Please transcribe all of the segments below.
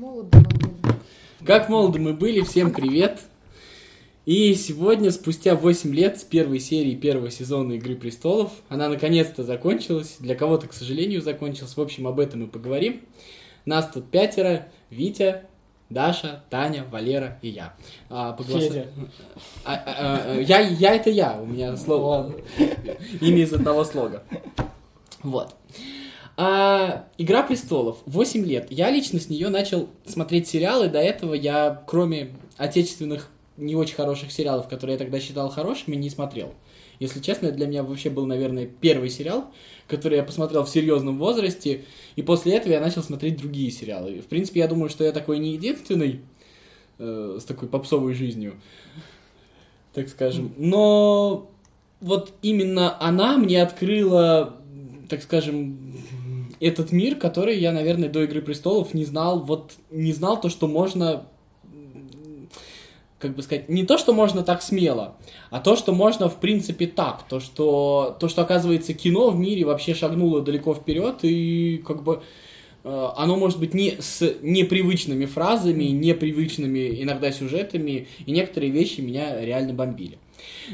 молоды мы были. Как молоды мы были, всем привет! И сегодня, спустя 8 лет с первой серии первого сезона «Игры престолов», она наконец-то закончилась. Для кого-то, к сожалению, закончилась. В общем, об этом мы поговорим. Нас тут пятеро. Витя, Даша, Таня, Валера и я. А, по голоса- Федя. А, а, а, я, я это я, у меня слово, имя из одного слога. Вот. А, Игра престолов. 8 лет. Я лично с нее начал смотреть сериалы. До этого я, кроме отечественных не очень хороших сериалов, которые я тогда считал хорошими, не смотрел. Если честно, для меня вообще был, наверное, первый сериал, который я посмотрел в серьезном возрасте, и после этого я начал смотреть другие сериалы. В принципе, я думаю, что я такой не единственный э, с такой попсовой жизнью, так скажем. Но вот именно она мне открыла, так скажем, этот мир, который я, наверное, до Игры престолов не знал. Вот не знал то, что можно как бы сказать, не то, что можно так смело, а то, что можно, в принципе, так. То, что, то, что оказывается, кино в мире вообще шагнуло далеко вперед, и как бы э, оно может быть не с непривычными фразами, непривычными иногда сюжетами, и некоторые вещи меня реально бомбили.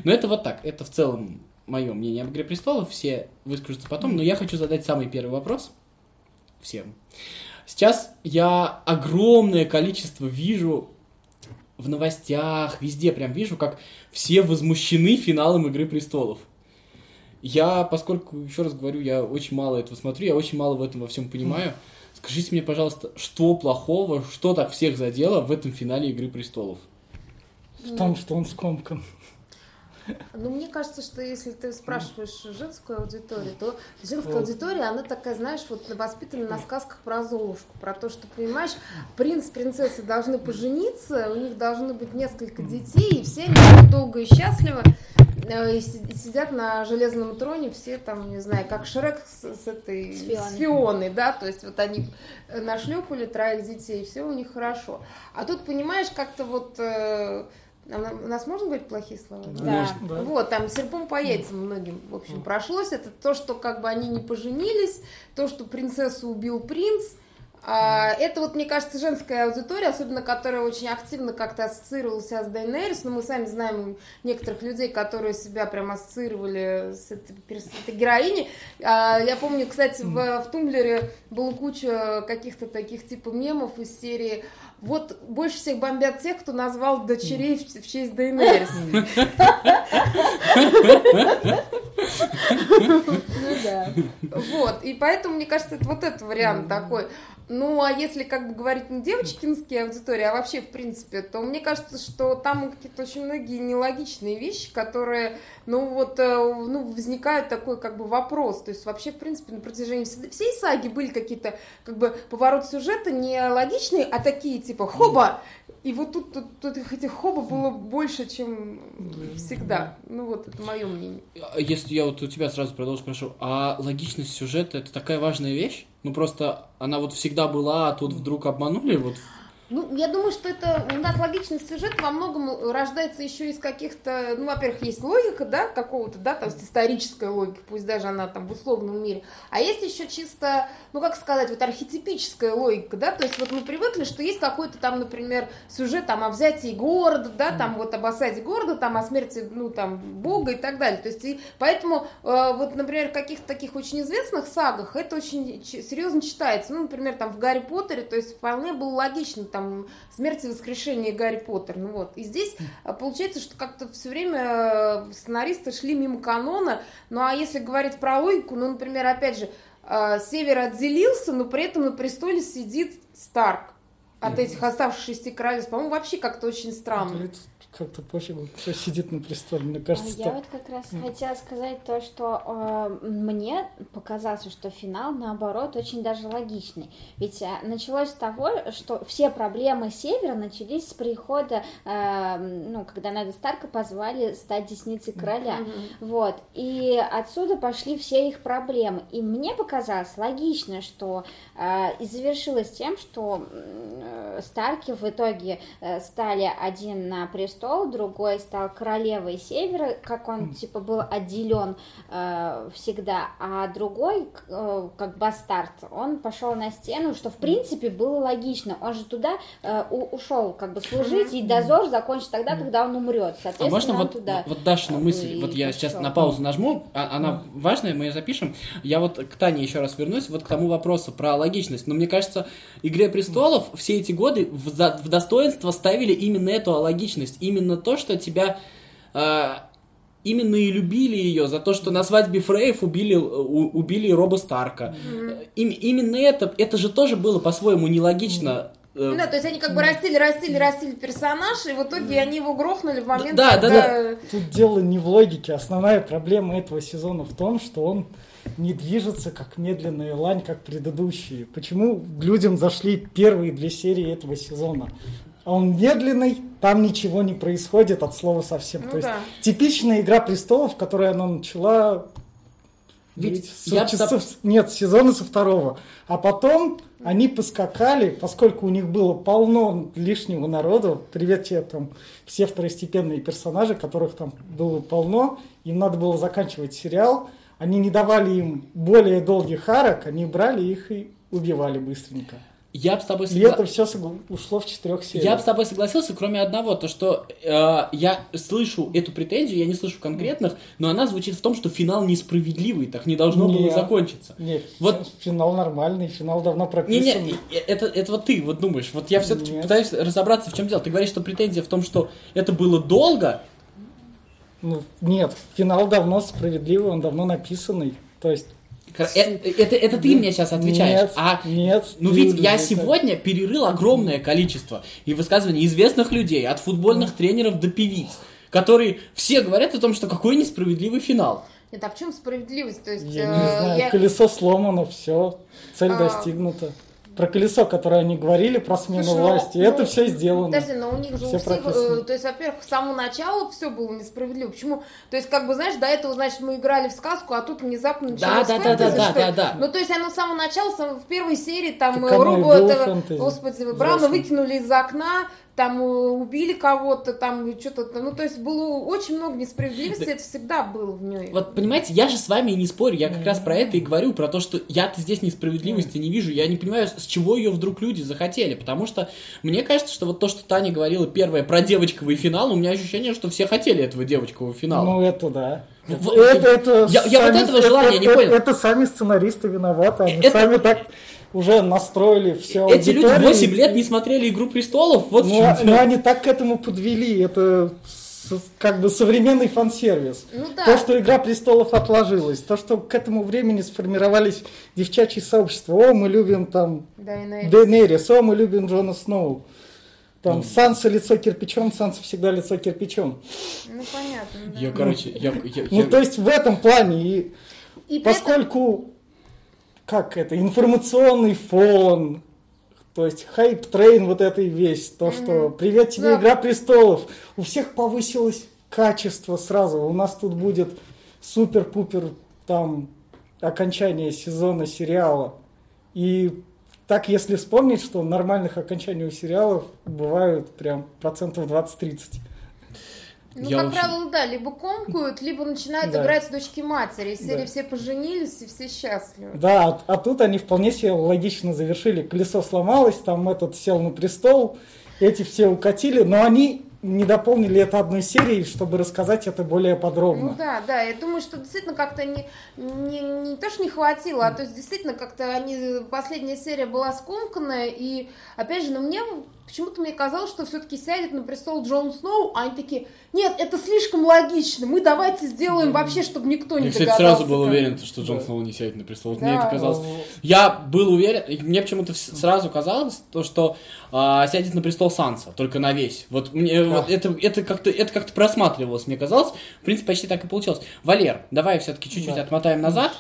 Но это вот так, это в целом мое мнение об «Игре престолов», все выскажутся потом, но я хочу задать самый первый вопрос всем. Сейчас я огромное количество вижу в новостях, везде прям вижу, как все возмущены финалом Игры престолов. Я, поскольку, еще раз говорю, я очень мало этого смотрю, я очень мало в этом во всем понимаю. Скажите мне, пожалуйста, что плохого, что так всех задело в этом финале Игры престолов? В том, что он скомкан. Ну, мне кажется, что если ты спрашиваешь женскую аудиторию, то женская Вот. аудитория, она такая, знаешь, вот воспитана на сказках про Золушку, про то, что, понимаешь, принц, принцессы должны пожениться, у них должны быть несколько детей, и все они будут долго и счастливо э, и си- и сидят на железном троне, все там, не знаю, как Шрек с, с этой С Фионой. с Фионой, да, то есть вот они э, нашлепали троих детей, все у них хорошо. А тут, понимаешь, как-то вот... у нас можно говорить плохие слова? Да. Да. Вот, там серпом по яйцам многим, в общем, прошлось. Это то, что как бы они не поженились, то, что принцессу убил принц. А, это вот, мне кажется, женская аудитория, особенно которая очень активно как-то ассоциировалась с Дейнерис, но мы сами знаем некоторых людей, которые себя прям ассоциировали с этой, с этой героиней. А, я помню, кстати, в, в Тумблере было куча каких-то таких типа мемов из серии вот больше всех бомбят тех, кто назвал дочерей в, в честь Дейнерис. Ну да. Вот, и поэтому, мне кажется, это вот этот вариант такой. Ну, а если как бы говорить не девочкинские аудитории, а вообще, в принципе, то мне кажется, что там какие-то очень многие нелогичные вещи, которые, ну, вот, э, ну, возникает такой, как бы, вопрос. То есть, вообще, в принципе, на протяжении вс- всей саги были какие-то, как бы, повороты сюжета не логичные, а такие, типа, хоба! И вот тут, тут, тут этих хоба было больше, чем всегда. Ну, вот, это мое мнение. А Если я вот у тебя сразу продолжу, прошу, а логичность сюжета это такая важная вещь? Ну просто она вот всегда была, а тут вдруг обманули, вот Ну, я думаю, что это у нас логичность сюжета во многом рождается еще из каких-то, ну, во-первых, есть логика, да, какого-то, да, есть историческая логика, пусть даже она там в условном мире, а есть еще чисто, ну, как сказать, вот архетипическая логика, да, то есть вот мы привыкли, что есть какой-то там, например, сюжет там о взятии города, да, там вот об осаде города, там о смерти, ну, там, бога и так далее, то есть и поэтому э, вот, например, в каких-то таких очень известных сагах это очень серьезно читается, ну, например, там в Гарри Поттере, то есть вполне было логично, там, смерть и воскрешение Гарри Поттер, ну вот, и здесь а, получается, что как-то все время э, сценаристы шли мимо канона, ну, а если говорить про логику, ну, например, опять же, э, Север отделился, но при этом на престоле сидит Старк от этих оставшихся шести королевств, по-моему, вообще как-то очень странно. Как-то пофигу, кто сидит на престоле. Мне А кажется, Я так. вот как раз хотела сказать то, что э, мне показалось, что финал, наоборот, очень даже логичный. Ведь э, началось с того, что все проблемы Севера начались с прихода, э, ну, когда Неда Старка позвали стать десницей короля. Мгм. Вот. И отсюда пошли все их проблемы. И мне показалось логично, что э, и завершилось тем, что Старки в итоге э, стали один на престол, другой стал королевой Севера, как он типа был отделен э, всегда, а другой, э, как бастард, он пошел на стену, что в принципе было логично. Он же туда э, ушел как бы служить, и дозор закончится тогда, когда он умрет. А Соответственно, можно он вот, туда. вот Дашину как мысль, вот я сейчас на паузу нажму, а- она важная, мы ее запишем. Я вот к Тане еще раз вернусь, вот к тому вопросу про логичность. Но мне кажется, «Игре престолов» все эти годы в, за- в достоинство ставили именно эту логичность, именно то, что тебя... э, Именно и любили ее за то, что на свадьбе Фрейв убили, у- убили Роба Старка. Им- именно это, это же тоже было по-своему нелогично. э, Ну Да, то есть они как бы растили, растили, растили персонаж, и в итоге они его грохнули в момент, Да, да, когда... Тут дело не в логике. Основная проблема этого сезона в том, что он не движется как медленная лань, как предыдущие. Почему людям зашли первые две серии этого сезона? А он медленный, там ничего не происходит от слова совсем. Ну То есть да. типичная игра престолов, которую она начала Ведь с- я со- со- нет, сезона со второго. А потом они поскакали, поскольку у них было полно лишнего народа, привет тебе там все второстепенные персонажи, которых там было полно, им надо было заканчивать сериал, они не давали им более долгих арок, они брали их и убивали быстренько. Я бы с тобой И согла- это все ушло в четырех сериях. Я бы с тобой согласился, кроме одного, то что э, я слышу эту претензию, я не слышу конкретных, но она звучит в том, что финал несправедливый, так не должно было Нет. закончиться. Нет, Вот- финал нормальный, финал давно Не, прописан. не, это, это вот ты вот думаешь. Вот я все-таки Нет. пытаюсь разобраться, в чем дело. Ты говоришь, что претензия в том, что это было долго. Ну, нет, финал давно справедливый, он давно написанный. То есть Хор- э- Это, это ты мне сейчас отвечаешь. Нет, а нет. Ну ведь я это- сегодня перерыл огромное количество и высказываний известных людей, от футбольных тренеров до певиц, которые все говорят о том, что какой несправедливый финал. Нет, а в чем справедливость? То есть, Я э, не знаю, я- колесо сломано, все, цель А. достигнута. Про колесо, которое они говорили, про смену Слушай, ну, власти, ну, это все сделано. Подожди, но у них же Всё у всех, прописано. э, то есть, во-первых, с самого начала все было несправедливо. Почему? То есть, как бы, знаешь, до этого, значит, мы играли в сказку, а тут внезапно началось да, да, фэнтези, да, что да, ли? да. Ну, то есть, оно с самого начала, в первой серии, там, э, фэнтези. господи, Взрослым. выкинули из окна, там э, убили кого-то, там что-то, ну, то есть, было очень много несправедливости, это всегда было в ней. Вот понимаете, я же с вами и не спорю, я как раз про это и говорю, про то, что я-то здесь несправедливости не вижу, я не понимаю, с чего ее вдруг люди захотели, потому что мне кажется, что вот то, что Таня говорила первое про девочковый финал, у меня ощущение, что все хотели этого девочкового финала. Ну, это да. В- это, это Я- я вот сами- этого желания это- не это- понял. Это сами сценаристы виноваты, они Это- сами так уже настроили все Эти люди 8 лет не смотрели «Игру престолов», вот в Ну, чем а- ну, они так к этому подвели. Это как бы современный фан-сервис. Ну да. То, что «Игра престолов» отложилась, то, что к этому времени сформировались девчачьи сообщества. О, мы любим там Да, и на- Дейнерис, о, мы любим Джона Сноу. Там Санса лицо кирпичом, Санса всегда лицо кирпичом. Ну, понятно, да. Я, короче, я, я- Ну, я- то есть в этом плане, и И при этом- поскольку, как это, информационный фон, то есть hype train вот этой весь, то, что «Привет тебе, Да. Игра престолов», у всех повысилось качество сразу, у нас тут будет супер-пупер там окончание сезона сериала, и так, если вспомнить, что нормальных окончаний у сериалов бывают прям процентов 20-30. Ну, Я как очень- правило, да, либо комкают, либо начинают Да. играть с дочки матери. Из серии Да. все поженились и все счастливы. Да, а, а тут они вполне себе логично завершили. Колесо сломалось, там этот сел на престол, эти все укатили, но они не дополнили это одной серией, чтобы рассказать это более подробно. Ну да, да, я думаю, что действительно как-то не, не, не то, что не хватило, а то есть действительно как-то они, последняя серия была скомканная, и опять же, ну мне почему-то мне казалось, что все-таки сядет на престол Джон Сноу, а они такие, нет, это слишком логично, мы давайте сделаем вообще, чтобы никто не Я, кстати, сразу был как». уверен, что Джон Да. Сноу не сядет на престол. Да. Мне это казалось. Я был уверен, мне почему-то сразу казалось, то, что а, сядет на престол Санса, только на весь. Вот мне вот это, это как-то это как-то просматривалось, мне казалось. В принципе, почти так и получилось. Валер, давай все-таки чуть-чуть Да. отмотаем назад.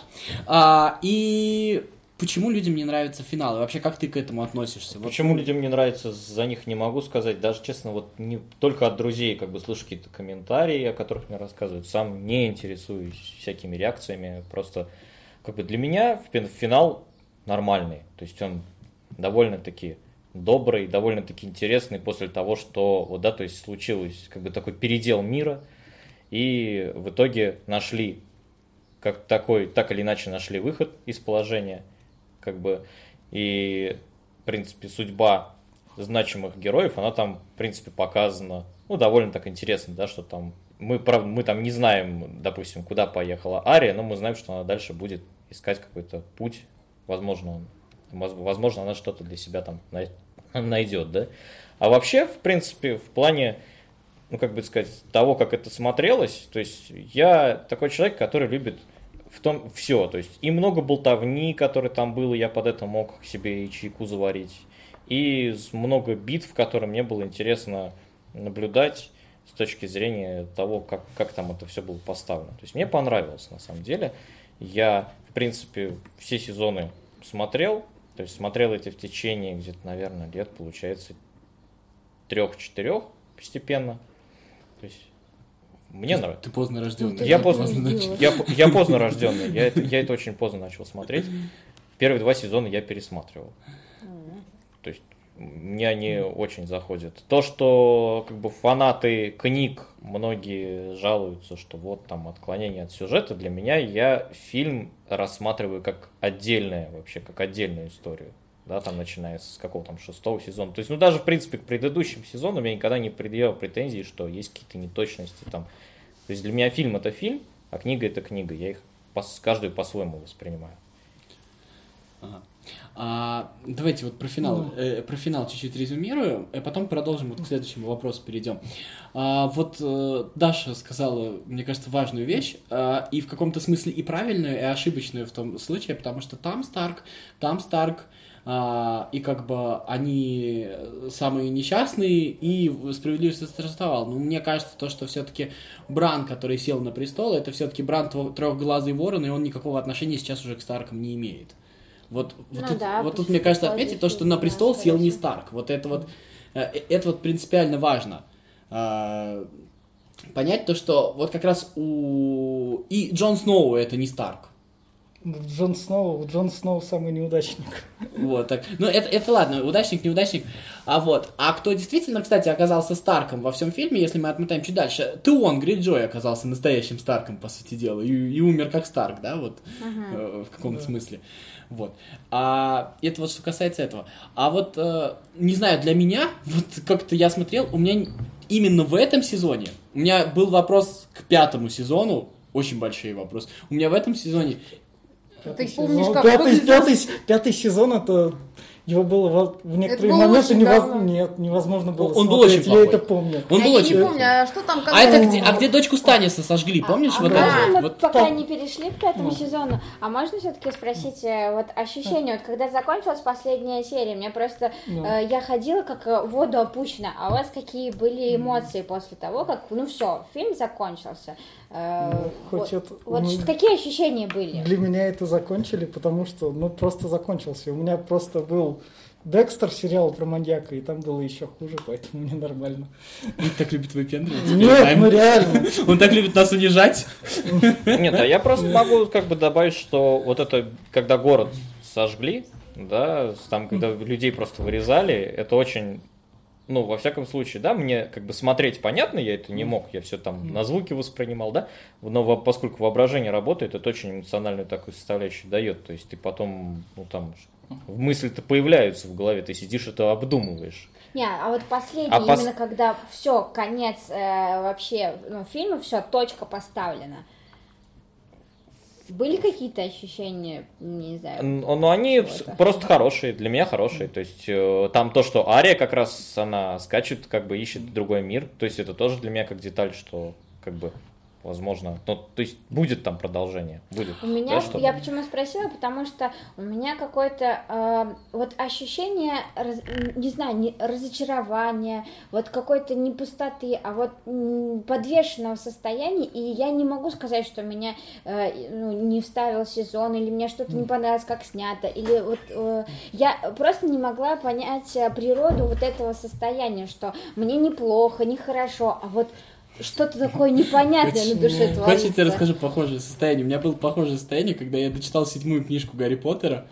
А, и почему людям не нравится финал? И вообще, как ты к этому относишься? Вот Почему людям не нравится, за них не могу сказать. Даже, честно, вот не только от друзей как бы слышу какие-то комментарии, о которых мне рассказывают. Сам не интересуюсь всякими реакциями. Просто как бы для меня фин- финал нормальный. То есть он довольно-таки добрый, довольно-таки интересный после того, что вот, да, то есть случилось как бы такой передел мира, и в итоге нашли как такой, так или иначе нашли выход из положения, как бы, и, в принципе, судьба значимых героев, она там, в принципе, показана, ну, довольно так интересно, да, что там, мы, правда, мы там не знаем, допустим, куда поехала Ария, но мы знаем, что она дальше будет искать какой-то путь, возможно, возможно, она что-то для себя там найдет, да. А вообще, в принципе, в плане, ну, как бы сказать, того, как это смотрелось, то есть я такой человек, который любит в том все, то есть и много болтовни, которые там было, я под это мог себе и чайку заварить, и много битв, которые мне было интересно наблюдать с точки зрения того, как, как там это все было поставлено. То есть мне понравилось на самом деле. Я, в принципе, все сезоны смотрел, то есть смотрел эти в течение где-то, наверное, лет, получается, трех-четырех постепенно. То есть мне ты, нравится. Ты поздно рожденный. Ну, я, поздно, я, я поздно рожденный. Я, я это очень поздно начал смотреть. Первые два сезона я пересматривал. То есть мне они очень заходят. То, что как бы фанаты книг, многие жалуются, что вот там отклонение от сюжета, для меня я фильм рассматриваю как отдельное, вообще как отдельную историю. Да, там начинается с какого там шестого сезона. То есть, ну даже в принципе к предыдущим сезонам я никогда не предъявил претензий, что есть какие-то неточности там. То есть для меня фильм это фильм, а книга это книга. Я их по, каждую по-своему воспринимаю. Ага. А, давайте вот про финал, Ну. э, про финал чуть-чуть резюмирую, и потом продолжим, вот к следующему вопросу перейдем. А, вот э, Даша сказала, мне кажется, важную вещь, а, и в каком-то смысле и правильную, и ошибочную в том случае, потому что там Старк, там Старк, а, и как бы они самые несчастные, и справедливость восторжествовала. Но мне кажется, то, что все-таки Бран, который сел на престол, это все-таки Бран трехглазый ворон, и он никакого отношения сейчас уже к Старкам не имеет. Вот, вот, Ну тут, да, вот тут, мне кажется, отметить то, что на престол да, сел не Старк. Вот это вот, э, это вот принципиально важно. А, Понять то, что вот как раз у... И Джон Сноу это не Старк. Джон Сноу, Джон Сноу самый неудачник. Вот так. Ну, это, это ладно, удачник, неудачник. А вот. А кто действительно, кстати, оказался Старком во всем фильме, если мы отмотаем чуть дальше, Теон Гриджой оказался настоящим Старком, по сути дела. И, и умер как Старк, да, вот э, в каком-то Да. смысле. Вот. А это вот что касается этого. А вот, э, не знаю, для меня, вот как-то я смотрел, у меня именно в этом сезоне, у меня был вопрос к пятому сезону, очень большой вопрос. У меня в этом сезоне Пятый помнишь, сезон- как пятый, выглядел? пятый, пятый сезон это его было в некоторые было моменты очень невоз- нет, невозможно было Он был смотреть, очень я плохой. это помню. он я был не очень помню, а что там А это где, а где дочку Станиса сожгли, помнишь? А вот да, это? мы Вот пока там- не перешли к пятому Ну. сезону, а можно все-таки спросить э, вот ощущение, вот когда закончилась последняя серия, мне просто Ну. э, я ходила как э, в воду опущена, а у вас какие были эмоции после того, как ну все, фильм закончился? Э, Ну, хоть вот это- вот ну, какие ощущения были? Для меня это закончили, потому что, ну, просто закончился. У меня просто был Декстер сериал про маньяка, и там было еще хуже, поэтому мне нормально. он так любит выпендриваться. Нет, ну реально. Он так любит нас унижать. Нет, а я просто могу как бы добавить, что вот это, когда город сожгли, да, там, когда людей просто вырезали, это очень, ну, во всяком случае, да, мне как бы смотреть понятно, я это не мог, я все там на звуки воспринимал, да, но во- поскольку воображение работает, это очень эмоциональную такую составляющую дает, то есть ты потом, ну, там, в мысли-то появляются в голове, ты сидишь это обдумываешь. Не, а вот последний, А пос- именно когда все, конец э, вообще ну, фильма, все, точка поставлена. Были какие-то ощущения, не знаю, Но они чего-то? просто хорошие, для меня хорошие. То есть э, там то, что Ария как раз она скачет, как бы ищет другой мир. То есть это тоже для меня как деталь, что как бы возможно. Ну, то есть будет там продолжение. Будет. У меня, да, я почему спросила, потому что у меня какое-то э, вот ощущение, раз- не знаю, не, разочарования, вот какой-то не пустоты, а вот м, подвешенного состояния, и я не могу сказать, что меня э, ну, не вставил сезон, или мне что-то не понравилось, как снято, или вот э, я просто не могла понять э, природу вот этого состояния, что мне неплохо, нехорошо, а вот что-то такое непонятное на душе творится. Хочешь, я тебе расскажу похожее состояние? У меня было похожее состояние, когда я дочитал седьмую книжку Гарри Поттера,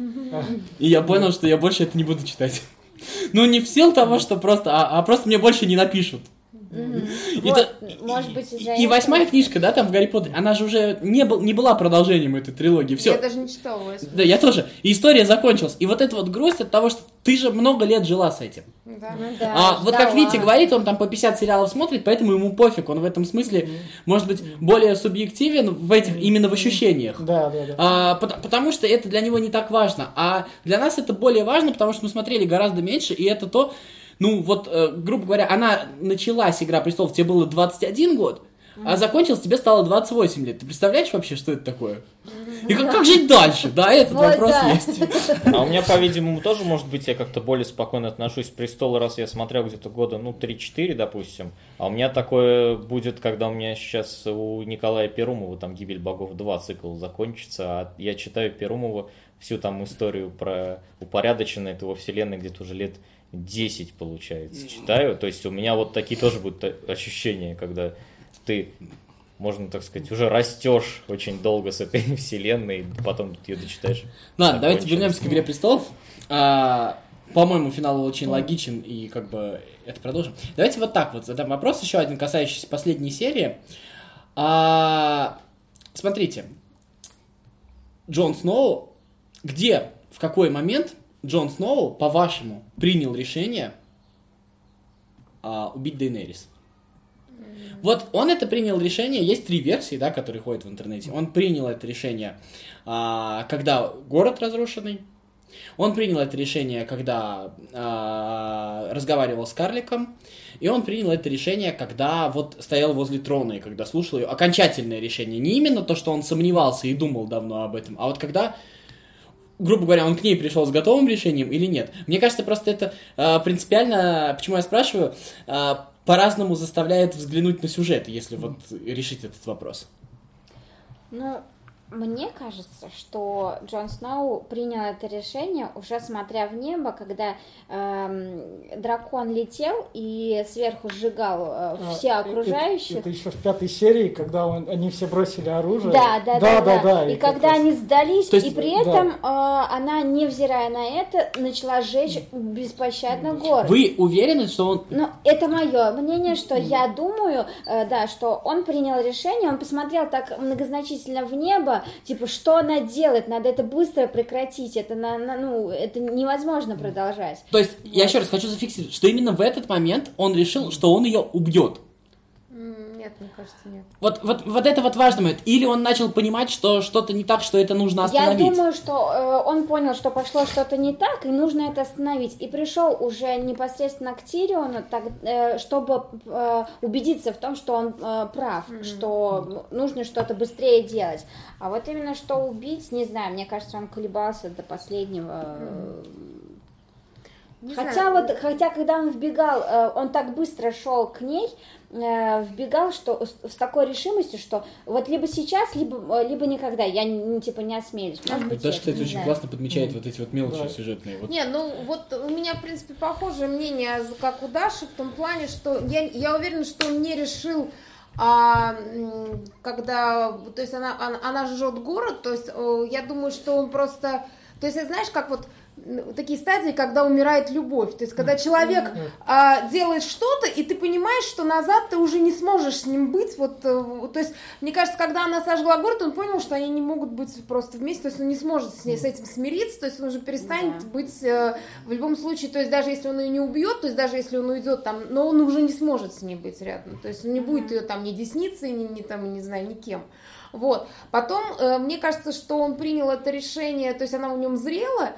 и я понял, что я больше это не буду читать. Ну, не в силу того, что просто, а, а просто мне больше не напишут. Вот, может быть, из-за И восьмая книжка, да, там в Гарри Поттере, она же уже не, был, не была продолжением этой трилогии. Все. Я даже не читала восьмую. Да, я тоже. И история закончилась. И вот эта вот грусть от того, что ты же много лет жила с этим. Да. Ну да, а вот как. Витя говорит, он там по 50 сериалов смотрит, поэтому ему пофиг. Он в этом смысле, может быть, более субъективен в этих, именно в ощущениях. Да, да, да. А, пот- потому что это для него не так важно. А для нас это более важно, потому что мы смотрели гораздо меньше, и это то, ну вот, э, грубо говоря, она началась, Игра престолов, тебе было 21 год, а закончилась, тебе стало 28 лет. Ты представляешь вообще, что это такое? И как, как жить дальше? Да, этот Вот вопрос да. есть. А у меня, по-видимому, тоже, может быть, я как-то более спокойно отношусь к престолу, раз я смотрел где-то года, ну, 3-4, допустим. А у меня такое будет, когда у меня сейчас у Николая Перумова там «Гибель богов 2» цикл закончится, а я читаю Перумова всю там историю про упорядоченное этого вселенной где-то уже лет 10, получается, читаю. То есть у меня вот такие тоже будут ощущения, когда ты можно так сказать, уже растешь очень долго с этой вселенной, потом ты ее дочитаешь. Ладно, давайте вернемся к «Игре престолов». А, по-моему, финал очень логичен, и как бы это продолжим. Давайте вот так вот задам вопрос, еще один, касающийся последней серии. А, смотрите, Джон Сноу, где, в какой момент Джон Сноу, по-вашему, принял решение а, убить Дейнерис? Вот он это принял решение, есть три версии, да, которые ходят в интернете. Он принял это решение, а, когда город разрушенный. Он принял это решение, когда а, разговаривал с карликом. И он принял это решение, когда вот стоял возле трона и когда слушал ее. Окончательное решение. Не именно то, что он сомневался и думал давно об этом, а вот когда грубо говоря, он к ней пришел с готовым решением или нет. Мне кажется, просто это э, принципиально, почему я спрашиваю, э, по-разному заставляет взглянуть на сюжет, если вот решить этот вопрос. Ну, мне кажется, что Джон Сноу принял это решение, уже смотря в небо, когда эм, дракон летел и сверху сжигал э, все А, окружающих. Это, это еще в пятой серии, когда он- они все бросили оружие. Да, да, да, да. И, как когда раз- они сдались, То есть, и при да. этом э, она, невзирая на это, начала сжечь беспощадно город. Вы уверены, что он... Ну, это мое мнение, что я думаю, э, да, что он принял решение, он посмотрел так многозначительно в небо, типа, что она делает, надо это быстро прекратить, это, на, на- ну, это невозможно продолжать. То есть, я еще раз хочу зафиксировать, что именно в этот момент он решил, что он ее убьет. Нет, мне кажется, нет. Вот, вот, вот это вот важный момент. Или он начал понимать, что что-то не так, что это нужно Я остановить. думаю, что э, он понял, что пошло что-то не так, и нужно это остановить. И пришел уже непосредственно к Тириону, так, э, чтобы э, убедиться в том, что он э, прав, что нужно что-то быстрее делать. А вот именно что убить, не знаю, мне кажется, он колебался до последнего. э, Не Хотя знаю. вот, хотя когда он вбегал, э, он так быстро шел к ней, вбегал, что с, такой решимостью, что вот либо сейчас, либо, э, либо никогда, я не, типа не осмелюсь. Может быть, нет, кстати, не очень знаю. классно подмечает вот эти вот мелочи Да. сюжетные. Вот. Не, ну вот у меня, в принципе, похожее мнение, как у Даши, в том плане, что я, я уверена, что он не решил, а, когда, то есть она, она, она жжет город, то есть э, я думаю, что он просто, то есть знаешь, как вот такие стадии, когда умирает любовь, то есть когда человек а, делает что-то, и ты понимаешь, что назад ты уже не сможешь с ним быть, вот, э, в- то есть мне кажется, когда она сожгла город, он понял, что они не могут быть просто вместе, то есть он не сможет с, ней, с этим смириться, то есть он уже перестанет Да. быть э, в любом случае, то есть даже если он ее не убьет, то есть даже если он уйдет там, но он уже не сможет с ней быть рядом, то есть он не будет ее там ни десницей, ни, ни там, не знаю, никем. Вот. Потом, э, мне кажется, что он принял это решение, то есть она в нем зрела,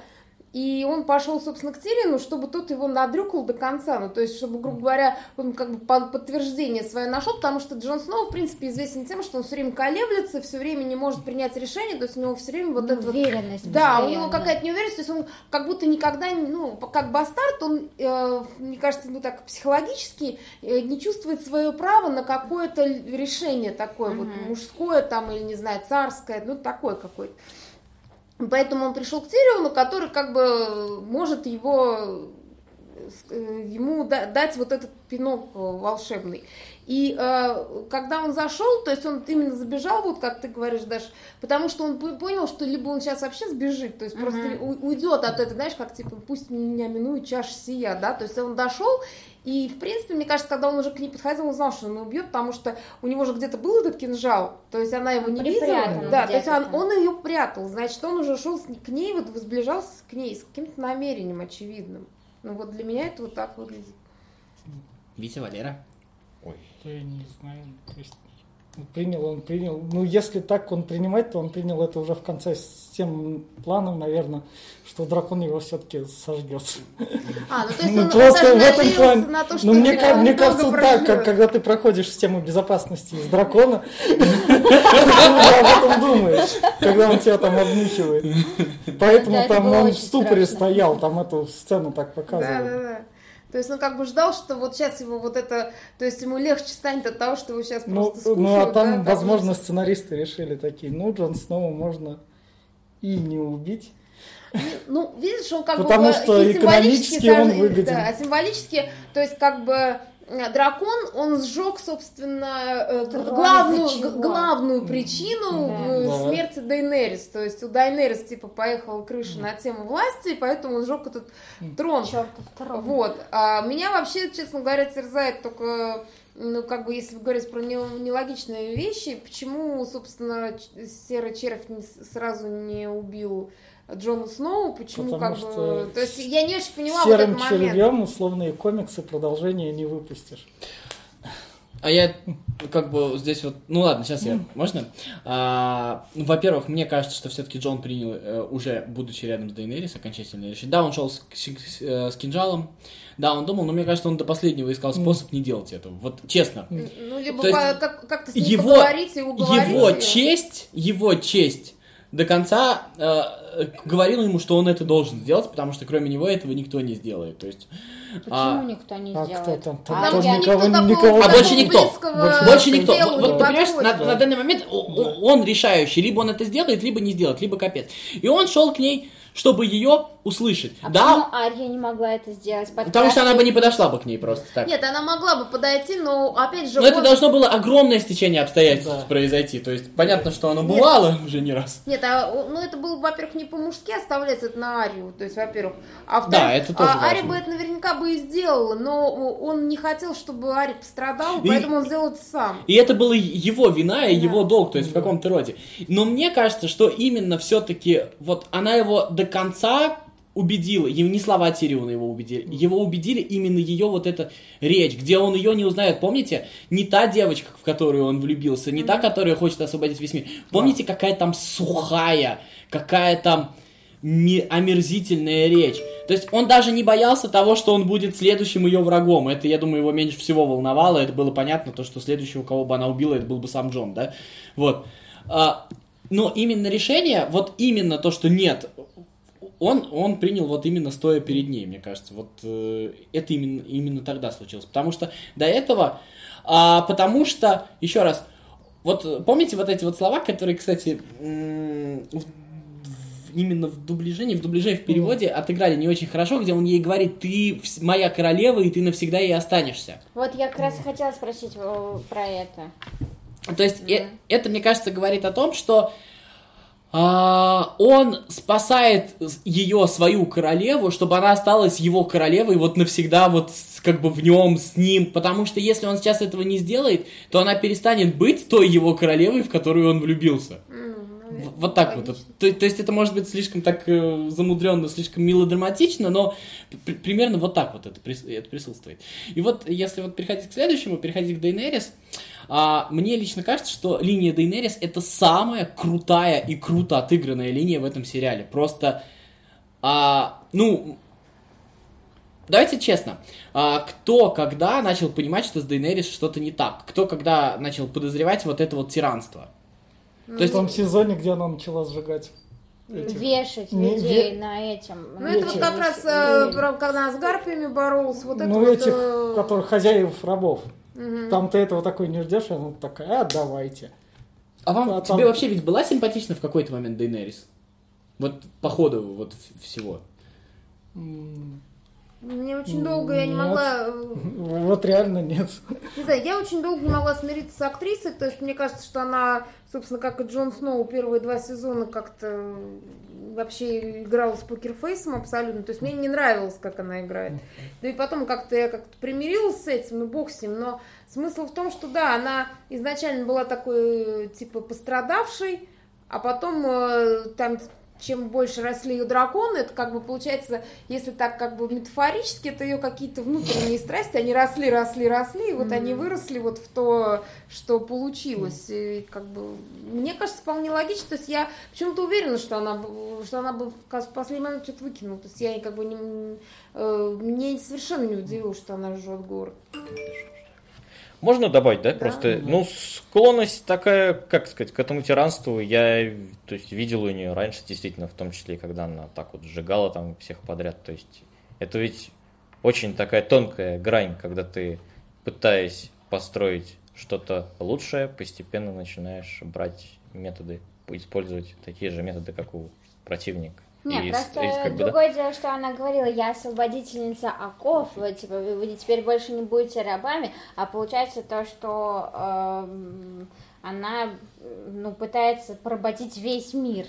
и он пошел, собственно, к Тирину, чтобы тот его надрюкал до конца. Ну, то есть, чтобы, грубо говоря, он как бы под- подтверждение свое нашел, потому что Джон Сноу, в принципе, известен тем, что он все время колеблется, все время не может принять решение, то есть у него все время вот это вот Уверенность да, у него какая-то неуверенность, то есть он как будто никогда, ну, как бастард, он, э, мне кажется, ну так психологически э, не чувствует свое право на какое-то решение такое вот Мгм. мужское там или не знаю царское, ну такое какое-то. Поэтому он пришел к Тириону, который как бы может его ему да- дать вот этот пинок э, волшебный. И э, когда он зашел, то есть он именно забежал, вот как ты говоришь, Даш, потому что он по- понял, что либо он сейчас вообще сбежит, то есть просто у- уйдет от этого, знаешь, как типа пусть меня минует чаша сия, да, то есть он дошел, и в принципе, мне кажется, когда он уже к ней подходил, он знал, что он убьет, потому что у него же где-то был этот кинжал, то есть она его не видела, да, то есть он, он ее прятал, значит, он уже шел к ней, вот сближался к ней с каким-то намерением очевидным. Ну вот для меня это вот так выглядит. Витя, Валера. Ой. Да я не знаю. То есть, принял он, принял. Ну, если так он принимать, то он принял это уже в конце с тем планом, наверное, что дракон его все-таки сожгет. А, ну то есть Ну, он просто в этом плане. на то, что Ну, мне, тебя ка- мне кажется, так, как когда ты проходишь систему безопасности из дракона, об этом думаешь, когда он тебя там обнюхивает. Поэтому там он в ступоре стоял, там эту сцену так да. То есть он как бы ждал, что вот сейчас его вот это, то есть ему легче станет от того, что его сейчас Ну, просто скушают. ну, а там, да, возможно, сценаристы решили такие, ну, Джон Сноу можно и не убить. Ну, видишь, он как Потому бы что и символически экономически он выгоден. Да, а символически, то есть как бы дракон, он сжег, собственно, э, главную, главную причину Да. Да. смерти Дейнерис. То есть у Дейнерис, типа, поехала крыша на тему власти, и поэтому он сжег этот трон. Чертов трон. Вот. А меня вообще, честно говоря, терзает только, ну, как бы, если говорить про не- нелогичные вещи, почему, собственно, серый червь сразу не убил Джона Сноу, почему, Потому как что бы... То есть я не очень поняла Серым вот этот момент. червем условные комиксы продолжения не выпустишь. А я как бы здесь вот, ну ладно, сейчас я, можно? А, ну, во-первых, мне кажется, что все-таки Джон принял э, уже, будучи рядом с Дейнерис, окончательное решение. Да, он шел с, с- э, с кинжалом, да, он думал, но мне кажется, он до последнего искал способ не делать этого. Вот честно, Ну, либо То есть по- как- как-то с ним его, поговорить и уговорить его честь, его честь до конца э, говорила ему, что он это должен сделать, потому что кроме него этого никто не сделает. То есть, Почему а, никто не А сделает? кто там? А Там Потому тоже никого, никто никого А больше никто. Больше Больше никто. делу Вот, не вот, понимаешь, на, на данный момент он решающий. Либо он это сделает, либо не сделает, либо капец. И он шел к ней, чтобы ее услышать. А да, почему Ария не могла это сделать? потому что она бы не подошла бы к ней просто так. Нет, она могла бы подойти, но опять же... Но это он- должно было огромное стечение обстоятельств Да. произойти. То есть понятно, что оно Нет. бывало уже не раз. Нет, а, ну это было, во-первых, не по-мужски оставлять это на Арию, то есть, во-первых. А Да, это тоже а, Ария бы это наверняка бы и сделала, но он не хотел, чтобы Ари пострадал, И- поэтому он сделал это сам. И это была его вина и Да. его долг, то есть в каком-то роде. Но мне кажется, что именно все-таки вот она его до конца убедила, и не слова Тириона его убедили, его убедили именно ее вот эта речь, где он ее не узнает. Помните, не та девочка, в которую он влюбился, не та, которая хочет освободить весь мир. Помните, какая там сухая, какая там омерзительная речь. То есть он даже не боялся того, что он будет следующим ее врагом. Это, я думаю, его меньше всего волновало. Это было понятно, то, что следующего, кого бы она убила, это был бы сам Джон, да? Вот. А, но именно решение, вот именно то, что нет, он, он принял вот именно стоя перед ней, мне кажется. Вот э, это именно, именно тогда случилось. Потому что до этого, а, потому что, еще раз, вот э, помните вот эти вот слова, которые, кстати, в- в- именно в дубляже, не в дубляже, в переводе отыграли не очень хорошо, где он ей говорит, ты моя королева, и ты навсегда ей останешься. Вот я как раз и хотела спросить э, про это. То есть э- это, мне кажется, говорит о том, что он спасает ее, свою королеву, чтобы она осталась его королевой вот навсегда вот как бы в нем, с ним. Потому что если он сейчас этого не сделает, то она перестанет быть той его королевой, в которую он влюбился. М, наверное, В- Вот так вот. То, то есть это может быть слишком так э, замудренно, слишком мелодраматично, но при- примерно вот так вот это присутствует. И вот если вот переходить к следующему, переходить к Дейнерис, а, мне лично кажется, что линия Дейнерис это самая крутая и круто отыгранная линия в этом сериале. Просто, а, ну, Давайте честно, а, кто когда начал понимать, что с Дейнерис что-то не так? Кто когда начал подозревать вот это вот тиранство? То есть в том сезоне, где она начала сжигать этих. Вешать Не, людей ве- на этим. Ну, это вот как раз, э, когда она с гарпиями боролась, вот это ну, вот... этих, э, которых хозяев рабов. мгм. Там ты этого такой не ждешь, и она такая, а давайте. А вам, А тебе там- вообще ведь была симпатична в какой-то момент Дейнерис? Вот по ходу вот всего. Мне очень долго я не Нет. могла... э, Вот реально нет. Не знаю, я очень долго не могла смириться с актрисой, то есть мне кажется, что она, собственно, как и Джон Сноу, первые два сезона как-то вообще играла с покерфейсом абсолютно, то есть мне не нравилось, как она играет. Да и потом как-то я как-то примирилась с этим, ну бог с ним, но смысл в том, что да, она изначально была такой, э, типа, пострадавшей, а потом э, там чем больше росли ее драконы, это как бы получается, если так как бы метафорически, это ее какие-то внутренние страсти, они росли, росли, росли, и вот они выросли вот в то, что получилось. И как бы, мне кажется, вполне логично. То есть я почему-то уверена, что она, что она бы в последний момент что-то выкинула. То есть я как бы не, э, мне совершенно не удивило, что она жжет город. Можно добавить, да, просто, ну, склонность такая, как сказать, к этому тиранству, я, то есть, видел у нее раньше, действительно, в том числе, когда она так вот сжигала там всех подряд, то есть, это ведь очень такая тонкая грань, когда ты, пытаясь построить что-то лучшее, постепенно начинаешь брать методы, использовать такие же методы, как у противника. Нет, И просто и как бы, да. другое дело, что она говорила, я освободительница оков, вы, типа, вы, вы теперь больше не будете рабами, а получается то, что эм, она ну, пытается поработить весь мир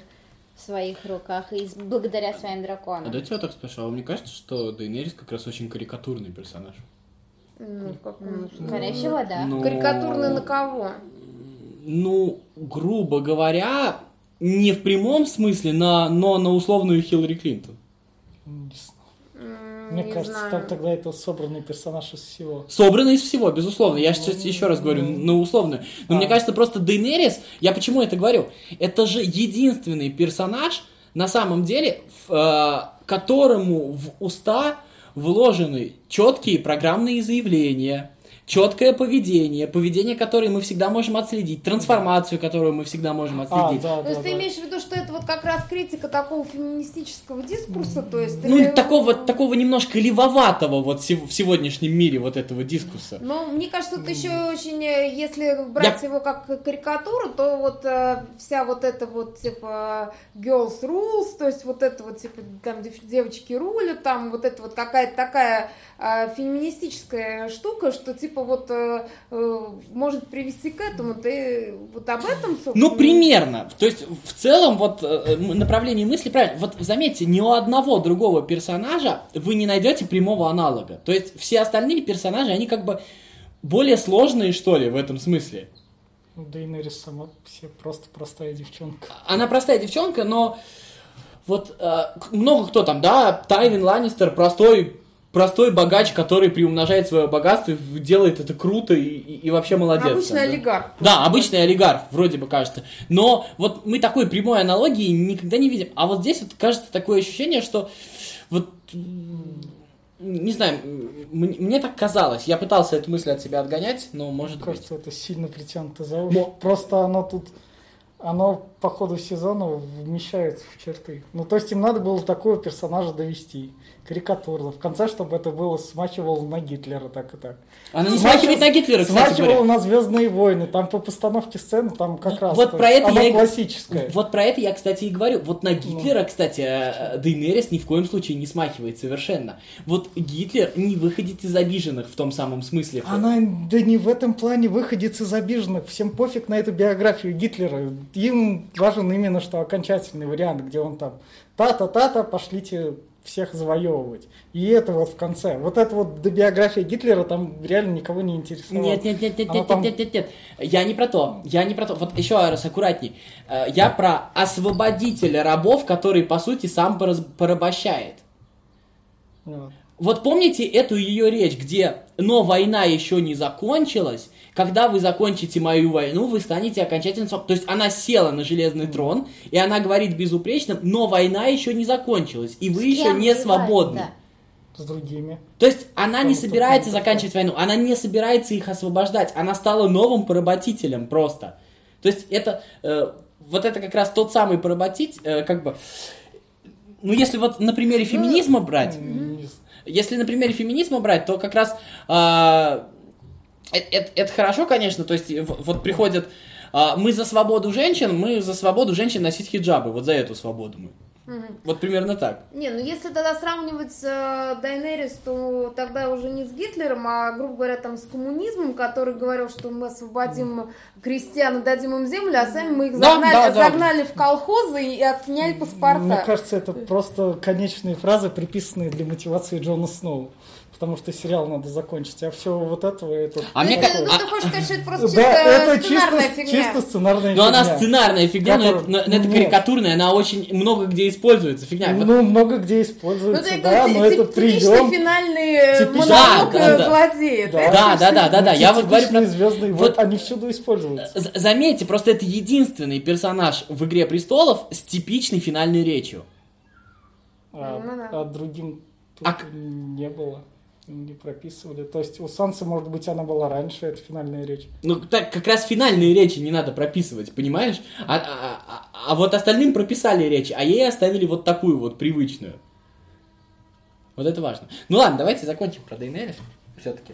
в своих руках и благодаря своим А драконам. дайте я так спрошу, а вам не кажется, что Дейнерис как раз очень карикатурный персонаж? Ну, в каком- Ну, скорее всего, да. Ну, Карикатурный на кого? Ну, грубо говоря, не в прямом смысле, на, но на условную Хиллари Клинтон. Не знаю. М, Мне не кажется, знаю. там тогда это собранный персонаж из всего. Собрано из всего, безусловно. Я сейчас еще раз говорю, на условную. Но мне А. кажется, просто Дейнерис, я почему это говорю? Это же единственный персонаж, на самом деле, в, э, которому в уста вложены четкие программные заявления, четкое поведение, поведение, которое мы всегда можем отследить, трансформацию, которую мы всегда можем А, отследить. да, То да, есть ты да. имеешь в виду, что это вот как раз критика такого феминистического дискурса, то есть... Ну, или- такого, такого немножко ливоватого вот в сегодняшнем мире вот этого дискурса. Ну, мне кажется, это еще очень, э, если брать его как карикатуру, то вот э, вся вот эта вот, типа, girls rules, то есть вот это вот, типа, там дев- девочки рулят, там вот это вот какая-то такая феминистическая штука, что, типа, вот э, э, может привести к этому, ты вот об этом, собственно... Ну, примерно. То есть, в целом, вот э, направление мысли правильно. Вот заметьте, ни у одного другого персонажа вы не найдете прямого аналога. То есть, все остальные персонажи, они как бы более сложные, что ли, в этом смысле. Ну, Дейнерис сама все просто простая девчонка. Она простая девчонка, но вот э, много кто там, да, Тайвин Ланнистер простой простой богач, который приумножает свое богатство, и делает это круто и, и- и вообще молодец. Обычный да. олигарх. Да, обычный олигарх, вроде бы кажется. Но вот мы такой прямой аналогии никогда не видим. А вот здесь вот кажется такое ощущение, что вот не знаю, мне, мне так казалось. Я пытался эту мысль от себя отгонять, но может Мне быть. кажется, это сильно притянуто за уши. Просто оно тут, оно по ходу сезона вмещается в черты. Ну, то есть им надо было такого персонажа довести. Карикатурно. В конце, чтобы это было смачивало на Гитлера так и так. Она не смахивает на Гитлера, кстати Смачивало говоря. на Звездные войны. Там по постановке сцены, там как раз. Вот про это оно я классическое. Вот про это я, кстати, и говорю. Вот Ну. на Гитлера, кстати, э, Дейнерис ни в коем случае не смахивает совершенно. Вот Гитлер не выходит из обиженных в том самом смысле. Она, да не в этом плане выходец из обиженных. Всем пофиг на эту биографию Гитлера. Им важен именно, что окончательный вариант, где он там та-та-та-та, пошлите всех завоевывать. И это вот в конце. Вот это вот до биография Гитлера там реально никого не интересовало. Нет, нет, нет, нет, Она нет, там- нет, нет, нет. Я не про то. Я не про то. Вот еще раз аккуратней. Э, Я про освободителя рабов, который, по сути, сам порабощает. Вот. Вот помните эту ее речь, где «но война еще не закончилась», когда вы закончите мою войну, вы станете окончательно... своб-». То есть она села на железный трон, и она говорит безупречно, но война еще не закончилась, и вы С еще не воевать, свободны. да. С другими. То есть она не собирается заканчивать войну, она не собирается их освобождать, она стала новым поработителем просто. То есть это э, вот это как раз тот самый поработить, э, как бы, ну если вот на примере феминизма брать, если на примере феминизма брать, то как раз а, это, это- это хорошо, конечно, то есть в- вот приходят а, мы за свободу женщин, мы за свободу женщин носить хиджабы, вот за эту свободу мы. Вот примерно так. Не, ну если тогда сравнивать с э, Дайнерис, то тогда уже не с Гитлером, а, грубо говоря, там с коммунизмом, который говорил, что мы освободим крестьян и дадим им землю, а сами мы их Да, загнали, да, да. загнали в колхозы и отняли паспорта. Мне кажется, это просто конечные фразы, приписанные для мотивации Джона Сноу. Потому что сериал надо закончить, а все вот этого это... А мне ну, как- ты, ну, ты хочешь сказать, что это просто Да, это чисто сценарная чисто, фигня. чисто сценарная Но она фигня. сценарная фигня, но это, Которую- но это Нет. карикатурная, она очень много где используется. Фигня. Ну, много где Ну, используется, это да, но это типичный прием. финальный монолог Да, да, э, да. злодея. Да. Да, да, да, да, да. Я вот говорю про... звездные вот- они всюду используются. Заметьте, просто это единственный персонаж в «Игре престолов» с типичной финальной речью. А, Ну да. а другим тут А не было. Не прописывали. То есть у Сансы, может быть, она была раньше, это финальная речь. Ну, так как раз финальные речи не надо прописывать, понимаешь? А, а- а- а вот остальным прописали речи, а ей оставили вот такую вот привычную. Вот это важно. Ну ладно, давайте закончим про Дейнерис все-таки.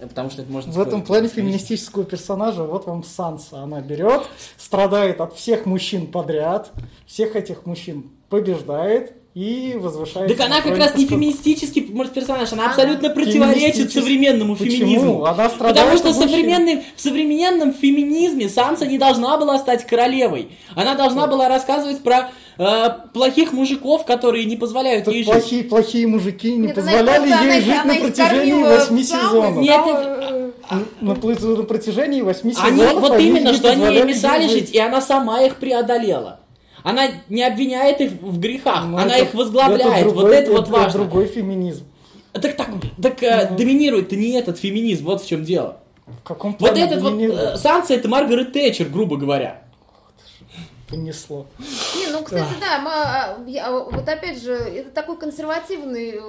Потому что это можно... В этом плане феминистического персонажа, вот вам Санса. Она берет, страдает от всех мужчин подряд, всех этих мужчин побеждает и возвышается. Так она на как раз не феминистический может, персонаж, она Она абсолютно противоречит современному Почему? феминизму. Она страдает Потому что в мужчин. современном, в современном феминизме Санса не должна была стать королевой. Она должна была рассказывать про э, плохих мужиков, которые не позволяют Так ей жить. плохие, плохие мужики не Нет, она позволяли она ей их- жить она на протяжении восьми сезонов. Нет, сказала, э, На, на- на протяжении восьми Они, сезонов вот они именно, что они ей мешали жить, и она сама их преодолела. Она не обвиняет их в грехах, Но она Ну, это- их возглавляет. это вот другой- это вот важно. другой феминизм. Так, так, так э, доминирует-то не этот феминизм, вот в чем дело. В каком Вот плане этот вот феминизм э, Санса это Маргарет Тэтчер, грубо говоря. Понесло? Не, ну, кстати, да, мы, а, я, вот опять же, это такой консервативный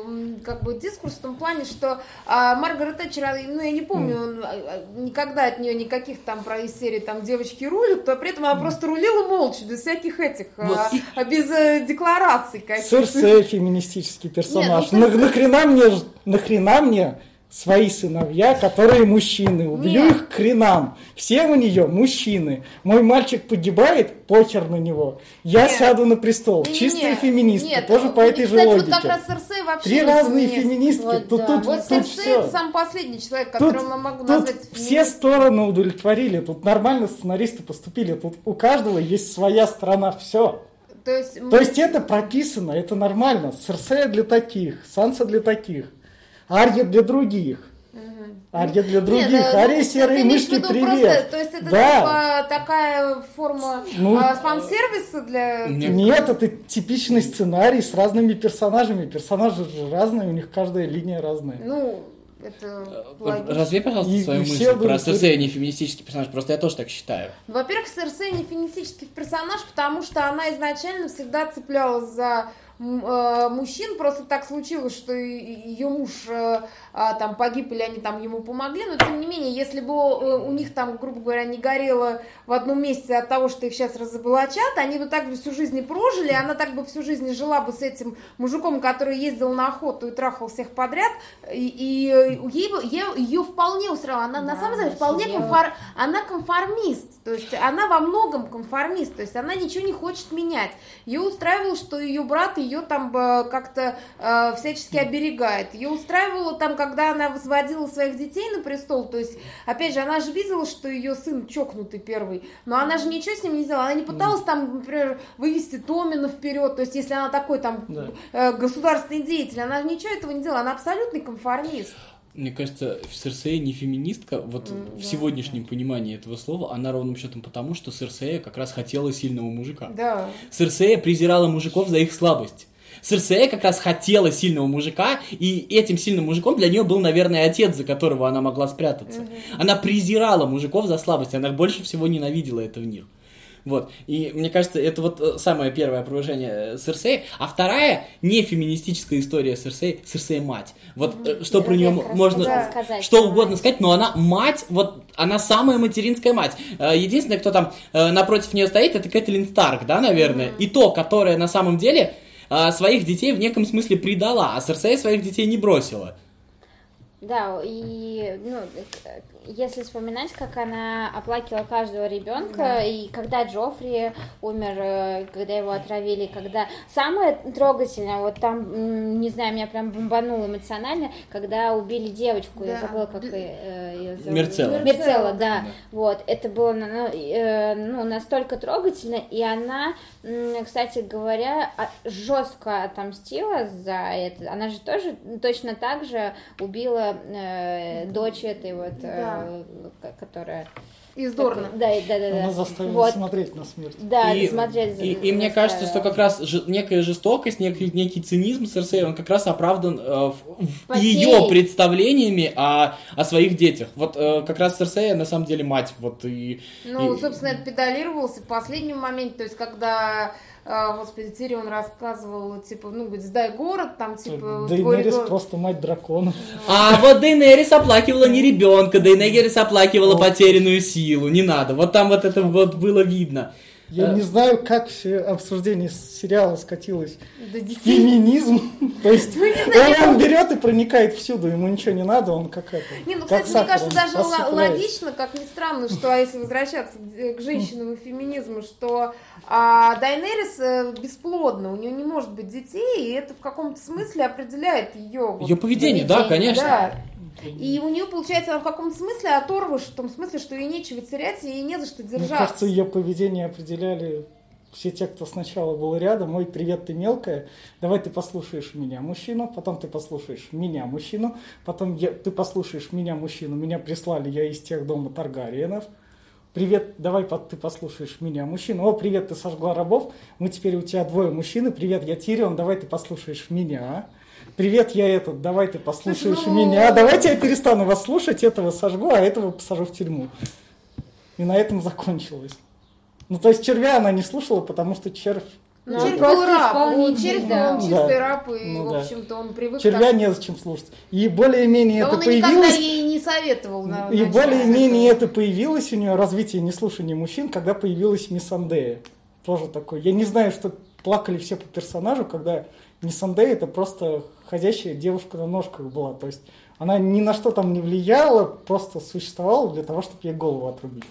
как бы дискурс в том плане, что а, Маргарет Тэтчер, она, ну, я не помню он, а, а, никогда от нее никаких там про из серии там девочки рулят, то при этом она просто рулила молча, без всяких этих, а, Вот и- а без э, деклараций каких-то. Серсея феминистический персонаж. Нет, ну, На- нахрена мне, нахрена мне свои сыновья, которые мужчины? Убью Нет. их к хренам. Все у нее мужчины. Мой мальчик погибает, похер на него. Я Нет. сяду на престол. Не-не-не. Чистая феминистка, Нет, тоже по ну, этой же кстати, логике. вот как раз вообще Три разные феминист. феминистки. Вот тут да. тут, Вот тут Серсея все. это самый последний человек, Тут, которого я могу тут назвать все стороны удовлетворили. Тут нормально сценаристы поступили. Тут у каждого есть своя сторона. Все. То есть, То есть это прописано, это нормально. Серсея для таких, Санса для таких, Арья для других. Арья для других, Нет, да, Ария ну, серые имеешь мышки, виду привет. Просто, то есть это Да. типа такая форма Ну, а, фан-сервиса для... Нет, это типичный сценарий с разными персонажами. Персонажи же разные, у них каждая линия разная. Ну, это логично. Развей, пожалуйста, И- свою и мысль про будут- Серсея не феминистический персонаж, просто я тоже так считаю. Во-первых, Серсея не феминистический персонаж, потому что она изначально всегда цеплялась за мужчин. Просто так случилось, что ее муж э, а, там погиб или они там ему помогли. Но тем не менее, если бы э, у них там, грубо говоря, не горело в одном месте от того, что их сейчас разоблачат, они бы так бы всю жизнь и прожили, она так бы всю жизнь и жила бы с этим мужиком, который ездил на охоту и трахал всех подряд, и, и ей бы, е- ее вполне устраивало. Она на Да, самом деле вполне комфор- она конформист, то есть она во многом конформист, то есть она ничего не хочет менять. Ее устраивало, что ее брат ее там э, как-то э, всячески оберегает. Ее устраивало там, когда она возводила своих детей на престол, то есть, опять же, она же видела, что ее сын чокнутый первый, но она же ничего с ним не сделала, она не пыталась там, например, вывести Томина вперед, то есть, если она такой там Да. э, государственный деятель, она ничего этого не делала, она абсолютный конформист. Мне кажется, Серсея не феминистка, вот М, в да. сегодняшнем понимании этого слова, она ровным счетом потому, что Серсея как раз хотела сильного мужика. Да. Серсея презирала мужиков за их слабость. Серсея как раз хотела сильного мужика, и этим сильным мужиком для нее был, наверное, отец, за которого она могла спрятаться. Она презирала мужиков за слабость, она больше всего ненавидела это в них. Вот. И мне кажется, это вот э, самое первое опровержение э, Серсеи. А вторая, не феминистическая история Серсеи, Серсея мать. Вот э, что про Я нее как раз можно сказать, что угодно мать. сказать, но она мать, вот она самая материнская мать. Единственное, кто там напротив нее стоит, это Кэтлин Старк, да, наверное. И то, которая на самом деле своих детей в неком смысле предала, а Серсея своих детей не бросила. Да, и, ну, если вспоминать, как она оплакивала каждого ребенка, и когда Джоффри умер, э, когда его отравили, когда самое трогательное, вот там, не знаю, меня прям бомбануло эмоционально, когда убили девочку, я Да. забыла, как Бл- э, ее зовут. Мерцелла. Мерцелла, Мерцелла, да. Вот, это было ну, э, ну, настолько трогательно, и она, кстати говоря, а- жестко отомстила за это. Она же тоже точно так же убила э, дочь этой вот, э, ко- которая... Из Дорна. Да, да, да, да. Она заставила Вот. смотреть на смерть. Да, и, смотреть за- и, и мне кажется, что как раз ж- некая жестокость, некий, некий цинизм Серсея, он как раз оправдан э, в, в ее представлениями о, о своих детях. Вот э, как раз Серсея на самом деле мать. Вот и, Ну, и- собственно, это педалировался в последнем моменте, то есть, когда, э, господи, Тирион рассказывал, типа, ну, говорит, сдай город, там, типа, Дейнерис ребенок- просто мать драконов. А вот Дейнерис оплакивала не ребенка, Дейнерис оплакивала Вот. потерянную силу. Не надо. Вот там вот это вот было видно. Я Э. не знаю, как все обсуждение сериала скатилось Да, феминизм. То есть Ну, он, он берет и проникает всюду, ему ничего не надо, он как это. Не, ну, кстати, мне кажется, даже логично, как ни странно, что, а если возвращаться к женщинам и феминизму, что а, Дайнерис э, бесплодна, у нее не может быть детей, и это в каком-то смысле определяет ее... Ее поведение, да, конечно. И у нее, получается, она в каком-то смысле оторвыш, в том смысле, что ей нечего терять, и ей не за что Мне держаться. кажется, ее поведение определяли все те, кто сначала был рядом. Ой, привет, ты мелкая. Давай ты послушаешь меня, мужчину. Потом ты послушаешь меня, мужчину. Потом я, ты послушаешь меня, мужчину. Меня прислали, я из тех дома Таргариенов. Привет, давай ты послушаешь меня, мужчину. О, привет, ты сожгла рабов. Мы теперь у тебя двое мужчины. Привет, я Тирион, давай ты послушаешь меня. Привет, я этот, давай ты послушаешь ну- меня. Давайте я перестану вас слушать, этого сожгу, а этого посажу в тюрьму. И на этом закончилось. Ну, то есть червя она не слушала, потому что червь... Ну, Ну, червь был раб, он, червь да. был чистый Да. раб, и, Ну в общем-то, он привык... Червя так- незачем слушать. И более-менее Да это он и никогда появилось... ей не советовал. на- И более-менее это появилось у нее развитие неслушания мужчин, когда появилась Мисс Андея. Тоже такой. Я не знаю, что плакали все по персонажу, когда Мисс Андея это просто ходящая девушка на ножках была. То есть она ни на что там не влияла, просто существовала для того, чтобы ей голову отрубить.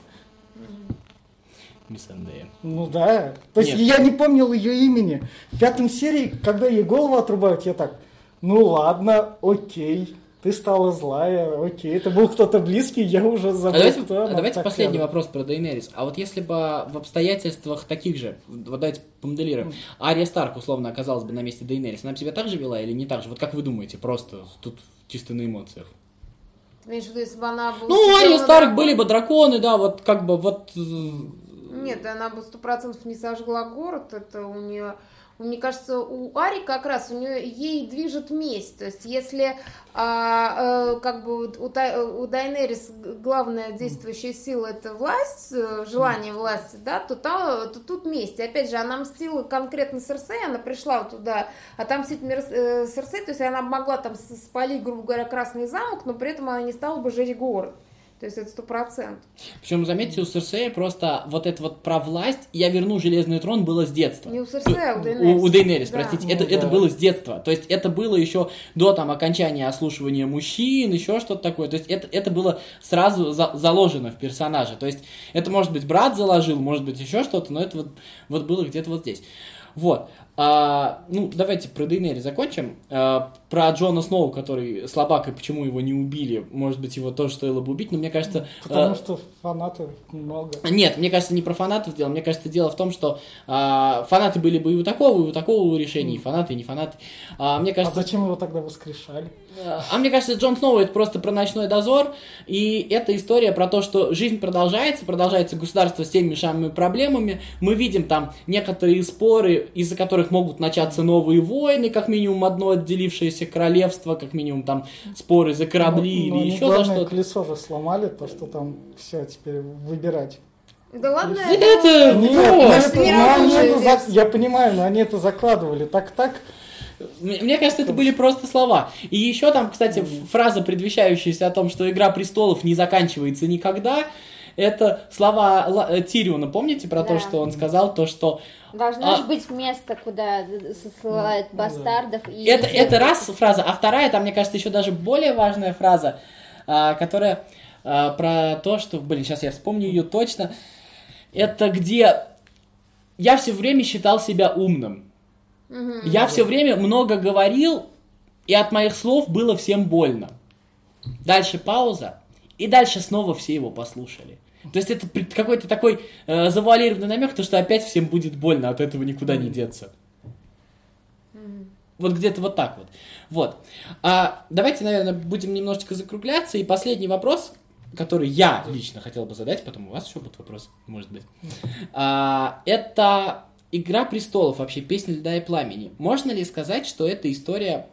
Мисс Андея. Ну да. То есть Нет. я не помнил ее имени. В пятом серии, когда ей голову отрубают, я так, ну ладно, окей. Ты стала злая, окей. Это был кто-то близкий, я уже А забыл, давайте, кто она давайте последний рядом. вопрос про Дейнерис. А вот если бы в обстоятельствах таких же, вот давайте помоделируем, Ария Старк условно оказалась бы на месте Дейнерис, она бы себя так же вела или не так же? Вот как вы думаете, просто тут чисто на эмоциях? Ты имеешь в виду, если бы она была... Ну, Ария Старк были бы драконы, да, вот как бы вот... э, Нет, она бы сто процентов не сожгла город. Это у нее, мне кажется, у Ари как раз у нее ей движет месть. То есть, если а, э, как бы у, у Дайнерис главная действующая сила это власть, э, желание власти, да, то, там, то тут месть. И опять же, она мстила конкретно Серсей, она пришла туда отомстить Мир- э, Серсей, то есть она могла там спалить, грубо говоря, Красный замок, но при этом она не стала бы жечь город. То есть это сто процентов. Причем, заметьте, у Серсея просто вот это вот про власть «я верну Железный трон» было с детства. Не у Серсея, а у У- Дейнерис. У, Дейнерис, Да. простите. Ну это, да. это было с детства. То есть это было еще до там окончания ослушивания мужчин, еще что-то такое. То есть это, это было сразу за- заложено в персонаже. То есть это, может быть, брат заложил, может быть, еще что-то, но это вот, вот было где-то вот здесь. Вот. А, ну, давайте про Дейнери закончим. А, про Джона Сноу, который слабак, и почему его не убили. Может быть, его тоже стоило бы убить, но мне кажется... Потому а, что фанатов много. нет, мне кажется, не про фанатов дело. Мне кажется, дело в том, что а, фанаты были бы и у такого, и у такого решения, и фанаты, и не фанаты. А, мне А кажется, зачем его тогда воскрешали? а мне кажется, Джон Сноу это просто про ночной дозор, и это история про то, что жизнь продолжается, продолжается государство с теми же самыми проблемами. Мы видим там некоторые споры, из-за которых могут начаться новые войны, как минимум одно отделившееся королевство, как минимум там споры за корабли Ну, ну, или они еще за что-то. колесо же сломали, то что там все теперь выбирать. Да ладно, Это Нет, вот. ну, Может, это- не ну, они рабочая это за-. Я понимаю, но они это закладывали так-так. Мне мне кажется, это были просто слова. И еще там, кстати, фраза, предвещающаяся о том, что Игра престолов не заканчивается никогда. Это слова э, Тириона, помните про то, Да. что он сказал, то, что Должно А- же быть место, куда ссылают бастардов. И это, это раз фраза, а вторая, там, мне кажется, еще даже более важная фраза, а, которая а, про то, что, блин, сейчас я вспомню ее точно. Это где я все время считал себя умным. Я все время много говорил, и от моих слов было всем больно. Дальше пауза, и дальше снова все его послушали. То есть это какой-то такой э, завуалированный намек, то что опять всем будет больно, от этого никуда не деться. Вот где-то вот так вот. Вот. А, давайте, наверное, будем немножечко закругляться. И последний вопрос, который я лично хотел бы задать, потом у вас еще будут вопросы, может быть. А, это Игра престолов, вообще песня льда и пламени. Можно ли сказать, что эта история,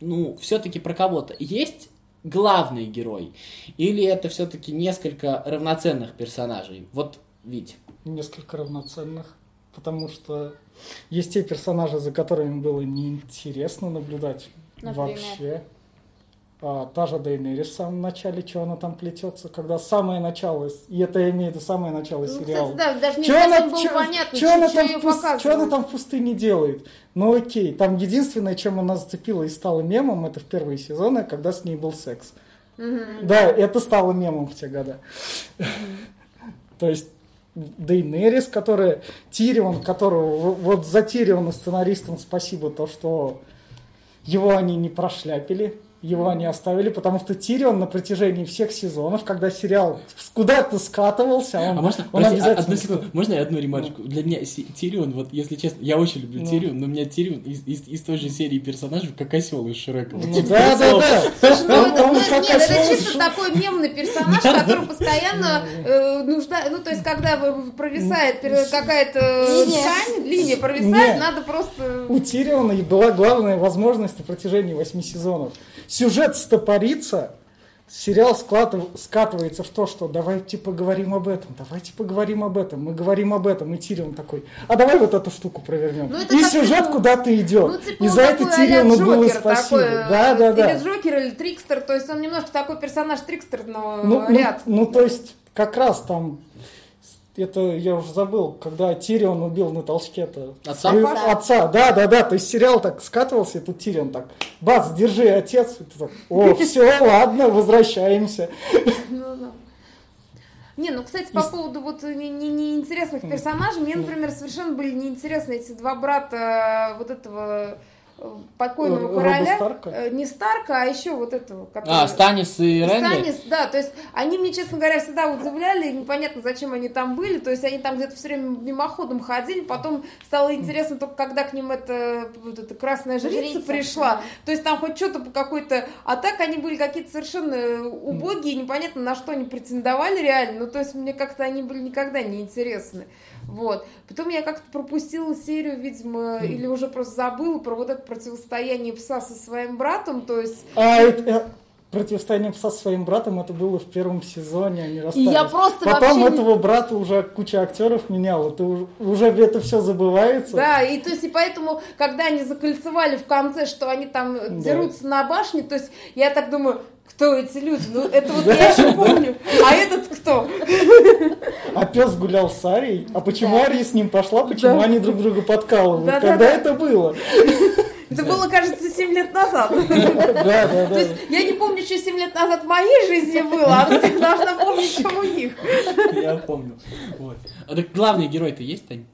ну, все-таки про кого-то? Есть главный герой? Или это все-таки несколько равноценных персонажей? Вот, Вить. Несколько равноценных. Потому что есть те персонажи, за которыми было неинтересно наблюдать Например? вообще. А, та же Дейнерис в самом начале, что она там плетется, когда самое начало, и это я имею в виду самое начало Ну, сериала. кстати, да, даже не Чё совсем она, было чё- понятно, чё она чё там в она там пустыне делает? Ну окей, там единственное, чем она зацепила и стала мемом, это в первые сезоны, когда с ней был секс. Да, это стало мемом в те года. То есть Дейнерис, которая Тирион, которого вот за Тириона сценаристам спасибо то, что его они не прошляпили, его они оставили, потому что Тирион на протяжении всех сезонов, когда сериал куда-то скатывался, он, А можно, он прости, а- обязательно... одну секунду, можно я одну ремарочку? Для меня Тирион, вот если честно, я очень люблю Ну. Тирион, но у меня Тирион из, из, из той же серии персонажей, как осел из Шрека. Вот Ну типа да, да, осел. да. Слушай, ну, Он- это, он ну, как нет, это чисто такой мемный персонаж, который постоянно э, нужда... Ну, то есть, когда вы- провисает какая-то Линия. ткань, линия провисает, Нет. надо просто... У Тириона была главная возможность на протяжении восьми сезонов. Сюжет стопорится, сериал скатывается в то, что давайте поговорим об этом, давайте поговорим об этом, мы говорим об этом, и Тирион такой, а давай вот эту штуку провернем. Ну, и сюжет ну, куда-то идет. Ну, типа и за это Тириону было спасибо. такой, э, да, да, да. Или Джокер, или Трикстер, то есть он немножко такой персонаж Трикстерного Ну, ну, ряд. ну, то есть, как раз там, это я уже забыл, когда Тирион убил на толчке-то Отца? своего- Отца. да, да, да, то есть сериал так скатывался, и тут Тирион так, бац, держи, отец, И ты так, о, все, ладно, возвращаемся. Ну, да. Не, ну, кстати, по поводу вот не- не- неинтересных персонажей, мне, например, совершенно были неинтересны эти два брата вот этого э, покойного Р- короля. Роба Старка? Э, Не Старка, а еще вот этого, который... А, Станис и Ренли? Станис, да, то есть они мне, честно говоря, всегда удивляли, непонятно, зачем они там были, то есть они там где-то все время мимоходом ходили, потом стало интересно только, когда к ним эта, вот эта красная жрица, Жрица, пришла, да. то есть там хоть что-то по какой-то, а так они были какие-то совершенно убогие, непонятно, на что они претендовали реально, ну, то есть мне как-то они были никогда не интересны. Вот. Потом я как-то пропустила серию, видимо, или уже просто забыла про вот это противостояние пса со своим братом, то есть А это, э, противостояние пса со своим братом, это было в первом сезоне, они расстались. я просто Потом вообще этого брата уже куча актеров меняла, ты уже, уже это все забывается. Да, и то есть, и поэтому, когда они закольцевали в конце, что они там дерутся на башне, то есть, я так думаю, кто эти люди? Ну, это вот я еще помню. А этот кто? А пес гулял с Арией. А почему Да. Ария с ним пошла? Почему Да. они друг друга подкалывают? Да, да, Когда да. это было? Это было, кажется, 7 лет назад. Да, да, То да. есть, я не помню, что 7 лет назад в моей жизни было, а я должна помнить, что у них. Я помню. Вот. А так главный герой-то есть, Тань?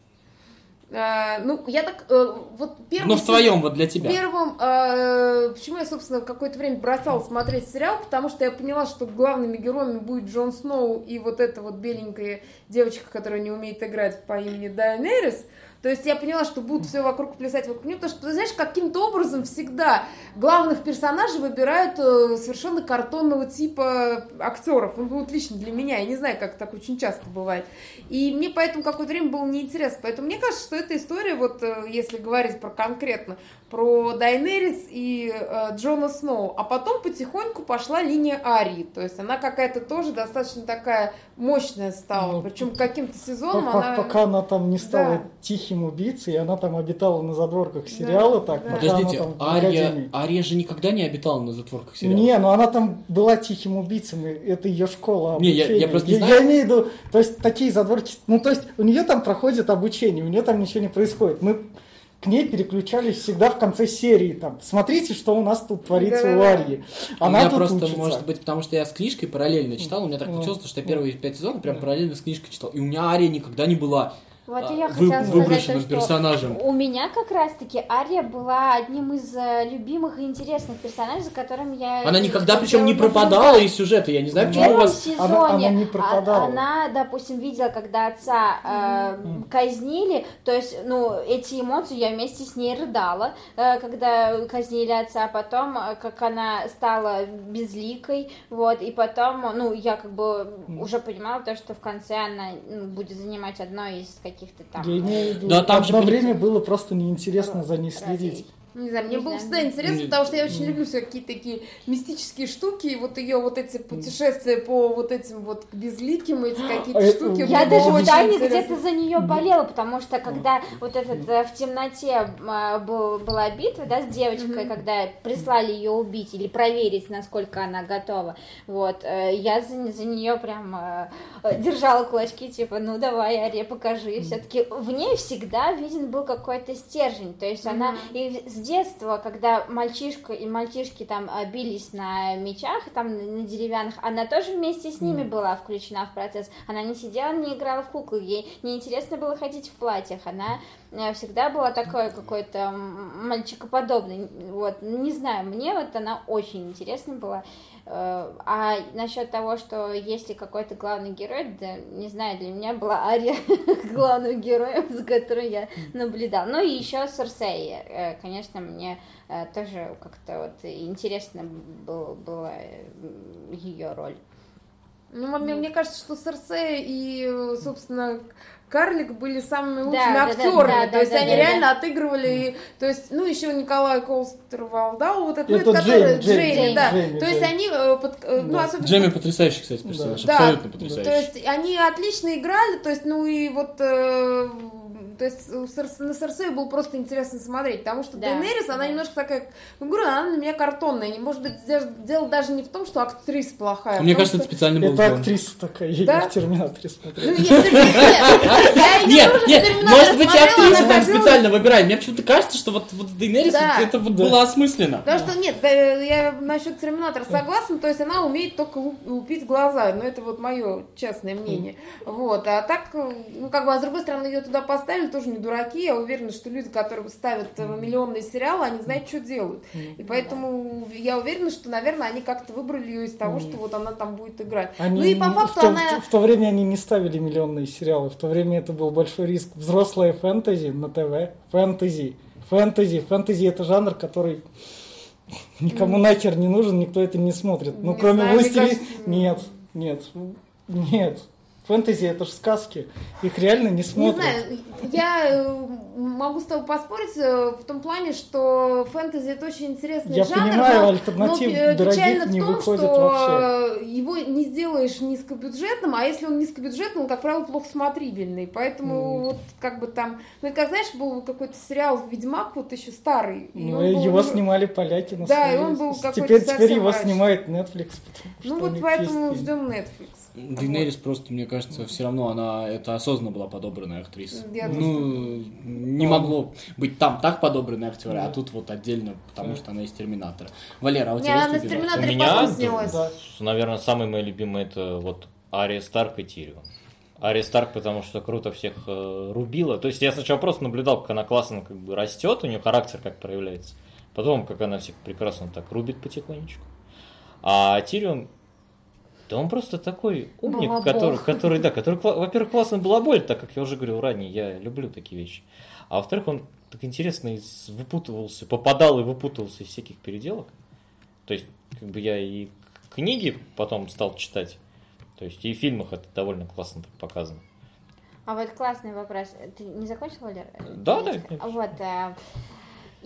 А, Ну, я так, э, вот первый... Ну, в сезон- твоем, вот для тебя. Первым, э, почему я, собственно, какое-то время бросала смотреть сериал, потому что я поняла, что главными героями будет Джон Сноу и вот эта вот беленькая девочка, которая не умеет играть по имени Дайнерис. То есть я поняла, что будут все вокруг плясать вокруг нее, потому что, ты знаешь, каким-то образом всегда главных персонажей выбирают э, совершенно картонного типа актеров. Он вот лично для меня, я не знаю, как так очень часто бывает. И мне поэтому какое-то время было неинтересно. Поэтому мне кажется, что эта история, вот э, если говорить про конкретно, про Дайнерис и э, Джона Сноу. А потом потихоньку пошла линия Арии. То есть она какая-то тоже достаточно такая мощная стала. Ну, Причем каким-то сезоном По- она... Пока она там не стала Да. тихим убийцей, она там обитала на задворках сериала, так, да. пока она Подождите, там Ария. Ария же никогда не обитала на затворках сериала. Не, ну она там была тихим убийцем, это ее школа Не, я- обучения. я просто не я, знаю. имею в виду, то есть такие задворки, ну то есть у нее там проходит обучение, у нее там ничего не происходит. Мы к ней переключались всегда в конце серии. Там, смотрите, что у нас тут творится Да-да-да. у Арьи. У Она меня тут просто, учится. может быть, потому что я с книжкой параллельно читал, у меня так получилось, что я первые пять сезонов прям параллельно с книжкой читал. И у меня Ария никогда не была Вот а, и я вы- хотела сказать, то, что персонажем. у меня как раз-таки Ария была одним из э, любимых и интересных персонажей, за которым я... Она никогда причем не пропадала из сюжета. Я не знаю, В почему у первом вас... сезоне Она- она не а- пропадала. она, допустим, видела, когда отца э, казнили, то есть, ну, эти эмоции я вместе с ней рыдала, э, когда казнили отца, а потом, э, как она стала безликой, вот, и потом, ну, я как бы уже понимала то, что в конце она ну, будет занимать одно из каких-то там... Я имею в виду, Да, там же одно были- время было просто неинтересно за ней следить. Не знаю, мне Не было всегда интересно, потому что я очень люблю все какие-то такие мистические штуки, и вот ее вот эти путешествия по вот этим вот безликим, эти какие-то А штуки. Я даже в интересно. где-то за нее болела, потому что когда вот этот э, в темноте э, был, была битва, да, с девочкой, когда прислали ее убить или проверить, насколько она готова, вот, э, я за, за нее прям э, держала кулачки, типа, ну давай, Ария, покажи. Все-таки в ней всегда виден был какой-то стержень, то есть она и с детства, когда мальчишка и мальчишки там э, бились на мечах, там на деревянных, она тоже вместе с ними была включена в процесс. Она не сидела, не играла в куклы, ей неинтересно было ходить в платьях. Она э, всегда была такой какой-то мальчикоподобной. Вот, не знаю, мне вот она очень интересна была. Э, А насчет того, что есть ли какой-то главный герой, да, не знаю, для меня была Ария главным героем, за которой я наблюдала. Ну и еще Серсей, э, конечно, мне э, тоже как-то вот интересно был, была ее роль. Ну, мне, мне кажется, что Серсея и, собственно, Карлик были самыми лучшими да, да, актерами. да, то есть да, они да, реально отыгрывали. и- то есть, ну, еще Николай Колстер Валдау, вот это, ну, Это это который- Джейми, Джейми, Джейми, да. Джейми, то есть Джейми. они, э, под- э, ну, Да. особенно Джемми потрясающий, кстати, персонаж. Да, Абсолютно то потрясающий. есть они отлично играли, то есть, ну и вот, э, то есть на Серсею было просто интересно смотреть, потому что Да, Дейнерис, она да. немножко такая, ну, говорю, она на меня картонная, не может быть, де- дело даже не в том, что актриса плохая. а Мне кажется, это специально был Это актриса такая, я в Терминаторе Ну, смотрел. я всё- нет, Нет, может быть, смотрела, актриса там специально выбирает. Мне почему-то кажется, что вот, Дейнерис, это вот Да. было осмысленно. Потому что нет, я насчет Терминатора согласна, то есть она умеет только лу- лупить глаза, но это вот мое частное мнение. Вот, а так, ну как бы, а с другой стороны, ее туда поставили, тоже не дураки, я уверена, что люди, которые ставят э, миллионные сериалы, они знают, что делают. И поэтому я уверена, что, наверное, они как-то выбрали ее из того, что вот она там будет играть. Они ну и по факту в, то, она... в то время они не ставили миллионные сериалы, в то время это был большой риск. Взрослая фэнтези на ТВ, фэнтези, фэнтези, фэнтези это жанр, который никому нахер не нужен, никто это не смотрит. Ну, Не кроме знаю, мне «Властелин...» кажется, Нет, нет, нет. Фэнтези это же сказки, их реально не Не смотрят. знаю, я э, могу с тобой поспорить э, в том плане, что фэнтези это очень интересный Я жанр, понимаю, но, альтернатив но, дорогих не в том, выходит что вообще. его не сделаешь низкобюджетным, а если он низкобюджетный, он, как правило, плохо смотрибельный. Поэтому вот как бы там, ну как знаешь, был какой-то сериал «Ведьмак», вот еще старый. Ну, был, его снимали поляки на Да, и он был какой-то Теперь, теперь его снимает Netflix. Ну вот поэтому есть ждем Netflix. Дейнерис просто, мне кажется, все равно она это осознанно была подобранная актриса. Я ну, не могло быть там так подобранные актеры, а тут вот отдельно, потому что она из Терминатора. Валера, а у тебя она есть любимый? У меня. Да. Наверное, самый мой любимый это вот Ария Старк и Тирион. Ария Старк, потому что круто всех э, рубила. То есть я сначала просто наблюдал, как она классно как бы растет, у нее характер как проявляется. Потом, как она всех прекрасно так рубит потихонечку. А Тирион, да он просто такой умник, Балабол. который, который, да, который, во-первых, классно балаболь, так как я уже говорил ранее, я люблю такие вещи. А во-вторых, он так интересно выпутывался, попадал и выпутывался из всяких переделок. То есть, как бы я и книги потом стал читать, то есть и в фильмах это довольно классно так показано. А вот классный вопрос. Ты не закончил, Валер? Да, да. Вот.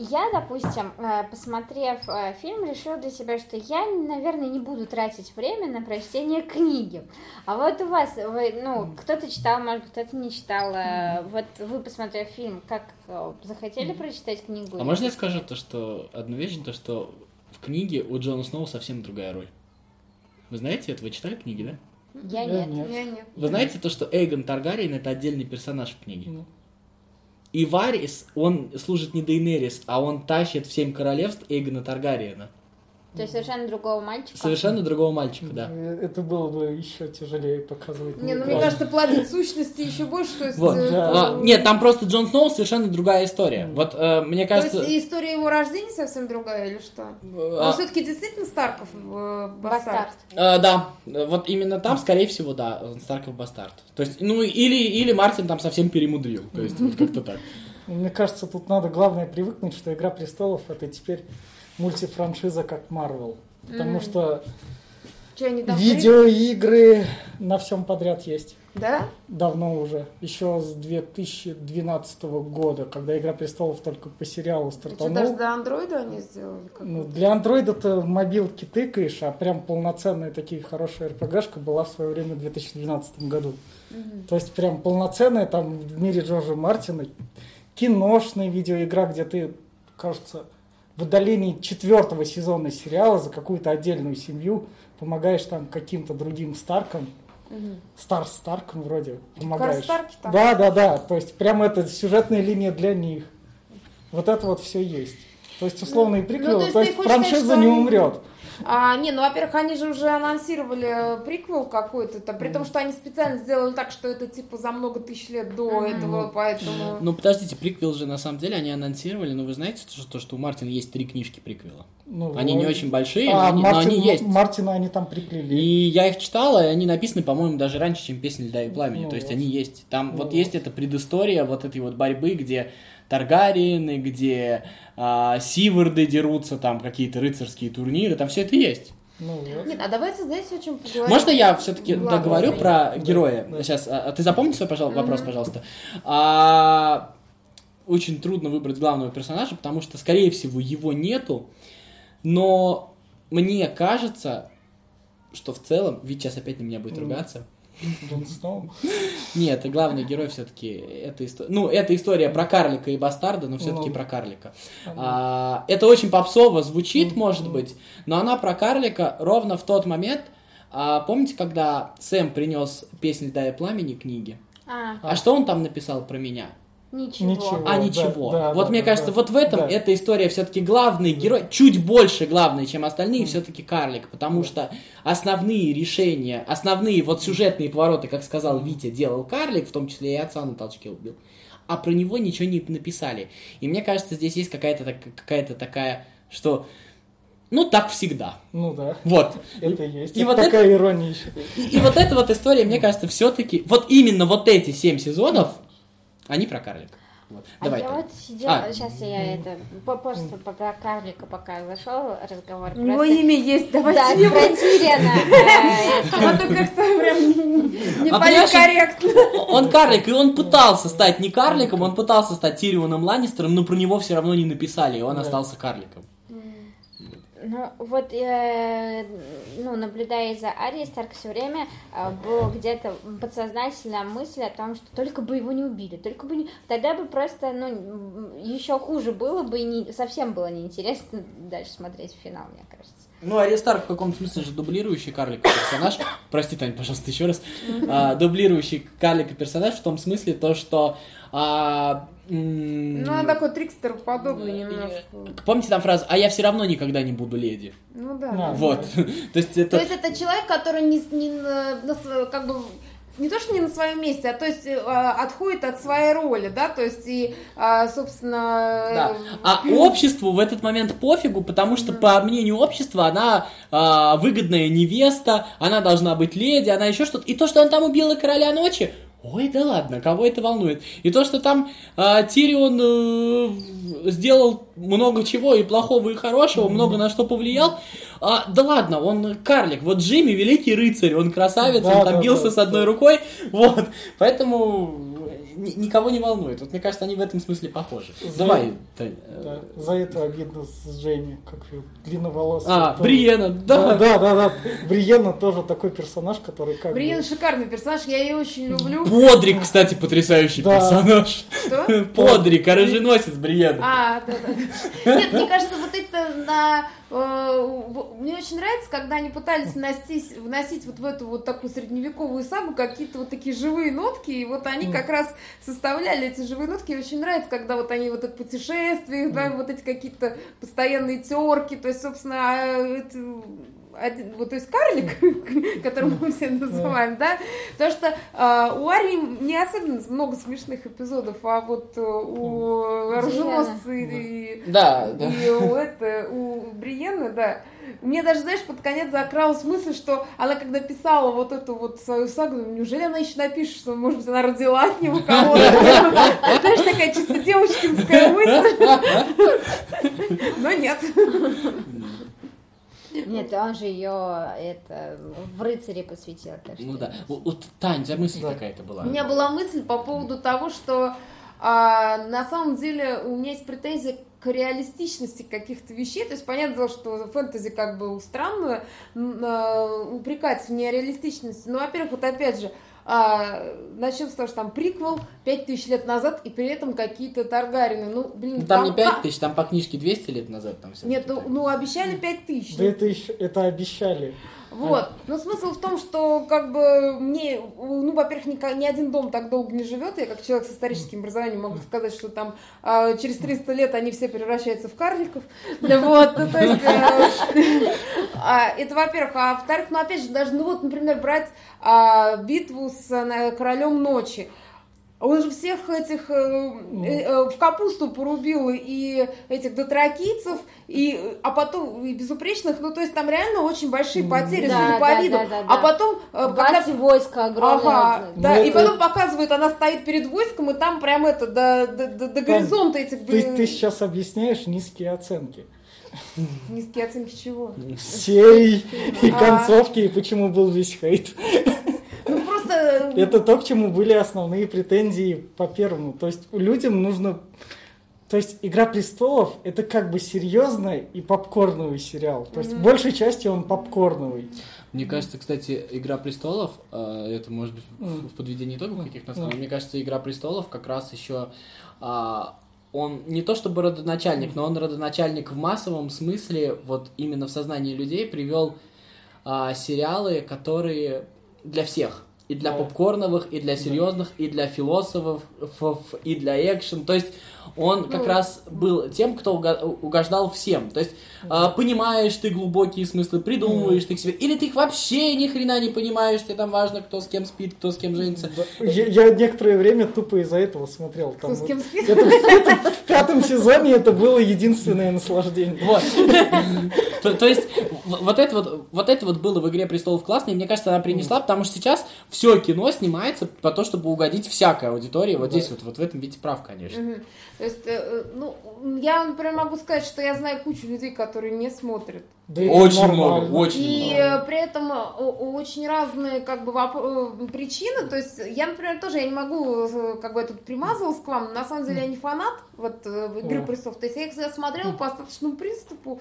Я, допустим, э, посмотрев э, фильм, решила для себя, что я, наверное, не буду тратить время на прочтение книги. А вот у вас, вы, ну, кто-то читал, может, кто-то не читал. э, Вот вы, посмотрев фильм, как захотели прочитать книгу? А можно я скажу то, что одну вещь, то, что в книге у Джона Сноу совсем другая роль. Вы знаете это? Вы читали книги, да? Я Я нет. нет. Я нет. Вы знаете то, что Эйгон Таргариен это отдельный персонаж в книге? Ну. И Варис, он служит не Дейнерис, а он тащит в семь королевств Эйгона Таргариена. То есть совершенно другого мальчика. Совершенно другого мальчика, да. Это было бы еще тяжелее показывать. Не, ну мне кажется, плодить сущности еще больше, то есть... Вот. э, Да. А, нет, там просто Джон Сноу совершенно другая история. Мгм. Вот э, мне То кажется... есть история его рождения совсем другая или что? э, Он все-таки действительно Старков э, бастард? Э, да, вот именно там, скорее всего, да, он Старков Бастард. То есть, ну, или, или Мартин там совсем перемудрил. То есть, вот как-то так. Мне кажется, тут надо главное привыкнуть, что Игра престолов это теперь мультифраншиза как Марвел. Потому Мгм. что видеоигры на всем подряд есть. Да? Давно уже. Еще с 2012 года, когда Игра престолов только по сериалу И что, даже до андроида они сделали? Ну, для андроида-то в мобилке тыкаешь, а прям полноценная такие хорошая РПГшка была в свое время в 2012 году. Мгм. То есть прям полноценная там в мире Джорджа Мартина киношная видеоигра, где ты, кажется, в отдалении четвертого сезона сериала за какую-то отдельную семью помогаешь там каким-то другим Старкам, Мгм. Стар Старкам вроде помогаешь. Старки там? Да, да, да. То есть прям это сюжетная линия для них. Вот это вот все есть. То есть условные приквелы, ну, то есть то есть франшиза что не умрет. А, не, ну, во-первых, они же уже анонсировали э, приквел какой-то, там, при том, что они специально сделали так, что это типа за много тысяч лет до этого, поэтому... Ну, подождите, приквел же на самом деле они анонсировали, но вы знаете, что, то, что у Мартина есть три книжки приквела. Ну, Они не очень большие, А, но, они, но Мартин- они есть. Мартина они там приплели. И я их читала, и они написаны, по-моему, даже раньше, чем «Песня льда и пламени». Ну То есть вот. они есть. Там Ну вот вот. есть эта предыстория вот этой вот борьбы, где Таргариены, где а, Сиварды дерутся, там какие-то рыцарские турниры, там все это есть. Ну, вот. Нет, а давайте, знаете, о чем поговорим? Можно я все-таки Ладно, договорю про героя? да. Сейчас, а, а ты запомни свой пожал- вопрос, пожалуйста. А, очень трудно выбрать главного персонажа, потому что, скорее всего, его нету. Но мне кажется, что в целом, Вить сейчас опять на меня будет ругаться. Джон Сноу. Нет, и главный герой все-таки это история. Ну, это история про карлика и бастарда, но все-таки Ну. про карлика. А, это очень попсово звучит, может быть, но она про карлика ровно в тот момент. а, помните, когда Сэм принес песнь льда и пламени книги? А, А, что он там написал про меня? Ничего. Ничего. А да, ничего. да, вот да, мне да, кажется, да. вот в этом Да. эта история все-таки главный герой, чуть больше главный, чем остальные, Мгм. все-таки карлик, потому что основные решения, основные вот сюжетные повороты, как сказал Витя, делал карлик, в том числе и отца на толчке убил. А про него ничего не написали. И мне кажется, здесь есть какая-то так- какая-то такая, что ну так всегда. Ну да, Вот. это и есть. и Это вот такая ирония еще. И, и вот эта вот история, мне кажется, все-таки, вот именно вот эти семь сезонов, они про карлика. Вот. А Давай. я вот сидела, А. сейчас я это, по- после по- про карлика, пока зашел разговор. У него просто- имя есть, давайте Да, не про Тириана. э, А то как-то прям не А политкорректно. Он карлик, и он пытался стать не карликом, он пытался стать Тирионом Ланнистером, но про него все равно не написали, и он остался карликом. Ну, вот, э, ну, наблюдая за Арией Старк все время, э, была где-то подсознательная мысль о том, что только бы его не убили, только бы не... Тогда бы просто, ну, еще хуже было бы, и не... совсем было неинтересно дальше смотреть финал, мне кажется. Ну, Ария Старк в каком-то смысле же дублирующий карлика персонаж. Прости, Тань, пожалуйста, еще раз. А, дублирующий карлика персонаж в том смысле то, что... а, м, Ну, он такой трикстер подобный немножко. Помните там фразу «А я все равно никогда не буду леди». Ну да. Вот. То есть это... То есть это человек, который не, как бы не то, что не на своем месте, а то есть э, отходит от своей роли, да, то есть и, а, собственно... Да. э, А обществу в этот момент пофигу, потому что, по мнению общества, она а, выгодная невеста, она должна быть леди, она еще что-то. И то, что он там убила короля ночи, ой, да ладно, кого это волнует? И то, что там а, Тирион э, сделал много чего и плохого, и хорошего, много на что повлиял, а, да ладно, он карлик. Вот Джимми великий рыцарь, он красавец, Да, он там да, бился да, с одной да. рукой, вот. Поэтому ни- никого не волнует. Вот мне кажется, они в этом смысле похожи. Давай, Тань. э, Да, за это обидно с Женей, как ее длинноволосый. А, тоже. Бриена, Да, да. да, да, да. Бриена тоже такой персонаж, который как бы- Бриен шикарный персонаж, я ее очень люблю. Подрик, кстати, потрясающий Да. персонаж. Что? Подрик, оруженосец Бриена. А, да, да. Нет, мне кажется, вот это на э, мне очень нравится, когда они пытались вносить, вносить вот в эту вот такую средневековую сагу какие-то вот такие живые нотки, и вот они как раз составляли эти живые нотки. И очень нравится, когда вот они вот это путешествие, да, вот эти какие-то постоянные терки, то есть, собственно, а, это, один, вот то есть карлик, которого мы все называем, да, потому что э, у Арии не особенно много смешных эпизодов, а вот э, у оруженосца и, Да, и да. у, это, у Бриены, да, мне даже, знаешь, под конец закралась мысль, что она когда писала вот эту вот свою сагу, думаю, неужели она еще напишет, что, может быть, она родила от него кого-то? Знаешь, такая чисто девочкинская мысль. Но нет. Нет, он же ее это в рыцаре посвятил. так Ну да. Вот, Тань, у тебя мысль Да. какая-то была? У меня была мысль по поводу того, что а, на самом деле у меня есть претензия к реалистичности каких-то вещей. То есть, понятное дело, что фэнтези как бы странно а, упрекать в нереалистичности. Но, во-первых, вот опять же, а, начнем с того, что там приквел 5000 лет назад, и при этом какие-то Таргарины. Ну, блин, Ну, там не ка- 5 тысяч, там по книжке 200 лет назад там все. Нет, ну, ну, обещали 5000. Да это еще, это обещали. Вот. Но смысл в том, что как бы мне, ну, во-первых, ни, ни один дом так долго не живет. Я как человек с историческим образованием могу сказать, что там а, через 300 лет они все превращаются в карликов. Да вот, ну, то есть, э, а, это во-первых. А во-вторых, ну, опять же, даже, ну, вот, например, брать а, битву с э, королем ночи. Он же всех этих э, э, э, в капусту порубил и этих дотракийцев, и, а потом и безупречных, ну то есть там реально очень большие потери, Да, судя по да, виду. да, да, А да. потом, э, когда и войско огромное. Ага, Ну, да, и это- потом показывают, она стоит перед войском, и там прям это, до, до, до- до горизонта этих Ты, э, ты сейчас объясняешь низкие оценки. низкие оценки чего? Всей и концовки, и почему был весь хейт. Это то, к чему были основные претензии по первому. То есть людям нужно... То есть «Игра престолов» — это как бы серьезный и попкорновый сериал. То есть большей части он попкорновый. Мне кажется, кстати, Игра престолов, э, это может быть в Мгм. в подведении итогов каких-то Мгм. мне кажется, Игра престолов как раз еще а, он не то чтобы родоначальник, но он родоначальник в массовом смысле, вот именно в сознании людей привел а, сериалы, которые для всех. И для попкорновых, и для серьезных, и для философов, и для экшен. То есть он как Ну. раз был тем, кто угождал всем. То есть а, понимаешь ты глубокие смыслы, придумываешь ты к себе, или ты их вообще ни хрена не понимаешь, тебе там важно, кто с кем спит, кто с кем женится. Я, я некоторое время тупо из-за этого смотрел. Кто Там с вот- кем спит? это- это в пятом сезоне это было единственное наслаждение. Вот. То, то есть, вот это вот, вот это вот было в «Игре престолов» классно, и мне кажется, она принесла, потому что сейчас все кино снимается по то, чтобы угодить всякой аудитории. Вот здесь вот, вот в этом Витя прав, конечно. То есть, э, ну, я, например, могу сказать, что я знаю кучу людей, которые не смотрят. Да Очень нормально. много, очень И много. э, при этом э, очень разные как бы воп- э, причины. То есть я, например, тоже я не могу, э, как бы я тут примазалась к вам, но на самом деле я не фанат вот э, игры О. престолов. То есть я их смотрела по остаточному приступу,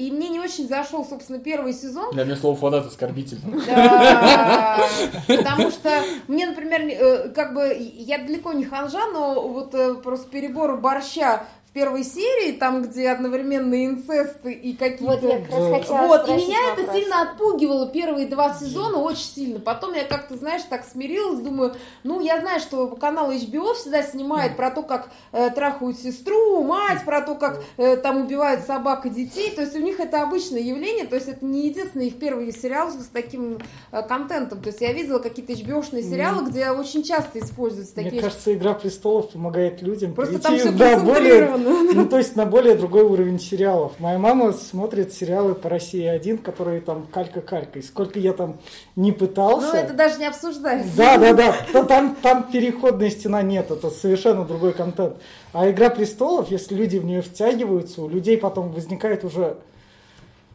и мне не очень зашел, собственно, первый сезон. Для меня слово фанат оскорбительно. Да, Потому что мне, например, э, как бы я далеко не ханжа, но вот э, просто перебор борща в первой серии, там, где одновременно инцесты и какие-то... Вот я как раз Да. хотела Вот, и меня это вопрос. сильно отпугивало первые два сезона очень сильно. Потом я как-то, знаешь, так смирилась, думаю, ну, я знаю, что канал HBO всегда снимает про то, как э, трахают сестру, мать, про то, как э, там убивают собак и детей. То есть у них это обычное явление, то есть это не единственный их первый сериал с таким э, контентом. То есть я видела какие-то HBO-шные сериалы, где очень часто используются Мне такие... кажется, «Игра престолов» помогает людям Просто перейти там все на более, ну, то есть на более другой уровень сериалов. Моя мама смотрит сериалы по России 1, которые там калька-калька. И сколько я там не пытался... Ну, это даже не обсуждается. Да, да, да. Там, там переходная стена нет, это совершенно другой контент. А Игра престолов, если люди в нее втягиваются, у людей потом возникает уже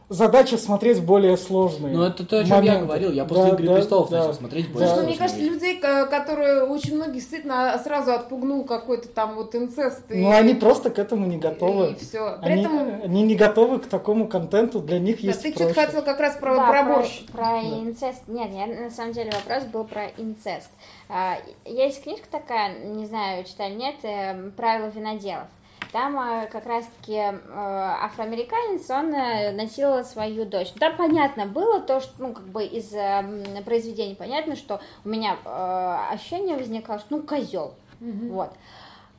задача смотреть более сложные. Ну, это то, о чем я моменты. говорил. Я после Да, «Игры да, престолов» да. начал смотреть Да. более Слушай, ну, мне сложные кажется, людей, ко- которые очень многих действительно сразу отпугнул какой-то там вот инцест. и- Ну, они просто к этому не готовы. И все. При Они, этом... они не готовы к такому контенту, для них Да, есть ты что-то хотел как раз про, Да, про про, борщ. про инцест. Нет, я, на самом деле вопрос был про инцест. А, есть книжка такая, не знаю, читали нет, эм, «Правила виноделов». Там э, как раз-таки э, афроамериканец, он э, насиловал свою дочь. Там понятно было то, что, ну, как бы из м, произведения понятно, что у меня ощущение возникало, что, ну, козел. Вот.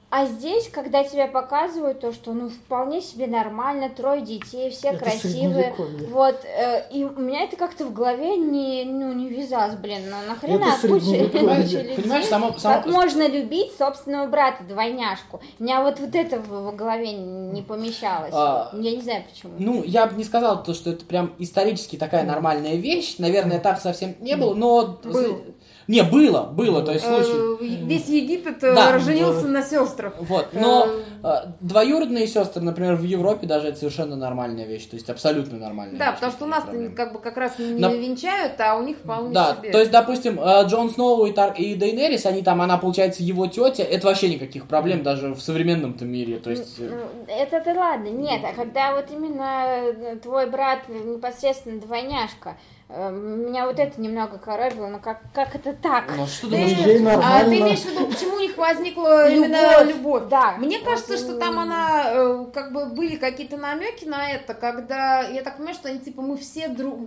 А здесь, когда тебе показывают то, что ну вполне себе нормально, трое детей, все Это красивые, вот, э, и у меня это как-то в голове не, ну, не вязалось, блин, ну нахрена Это куча, куча людей, Понимаешь, само- само- как можно любить собственного брата, двойняшку? У меня вот, вот это в, в голове не помещалось, А, я не знаю почему. Ну, я бы не сказал, то, что это прям исторически такая нормальная вещь. Наверное, так совсем не было, но... Было. Не, было, было, то есть случай. Э, Весь Египет э, Да. женился на сестрах. Вот, но э, двоюродные сестры, например, в Европе даже это совершенно нормальная вещь, то есть абсолютно нормальная Да, вещь, потому что у нас как бы как раз не На- венчают, а у них вполне Да, себе. то есть, допустим, Джон Сноу и, Тар- и Дейнерис, они там, она, получается, его тетя, это вообще никаких проблем даже в современном-то мире, то есть... э, Ну, Это-то ладно, нет, а когда вот именно твой брат непосредственно двойняшка, меня вот это немного коробило, ну как, как это так? Ну, что Ты-? Ей а ты имеешь в виду, почему у них возникла именно любовь? Да. Мне Вот, кажется, что там она, э, как бы были какие-то намеки на это, когда, я так понимаю, что они типа мы все друг,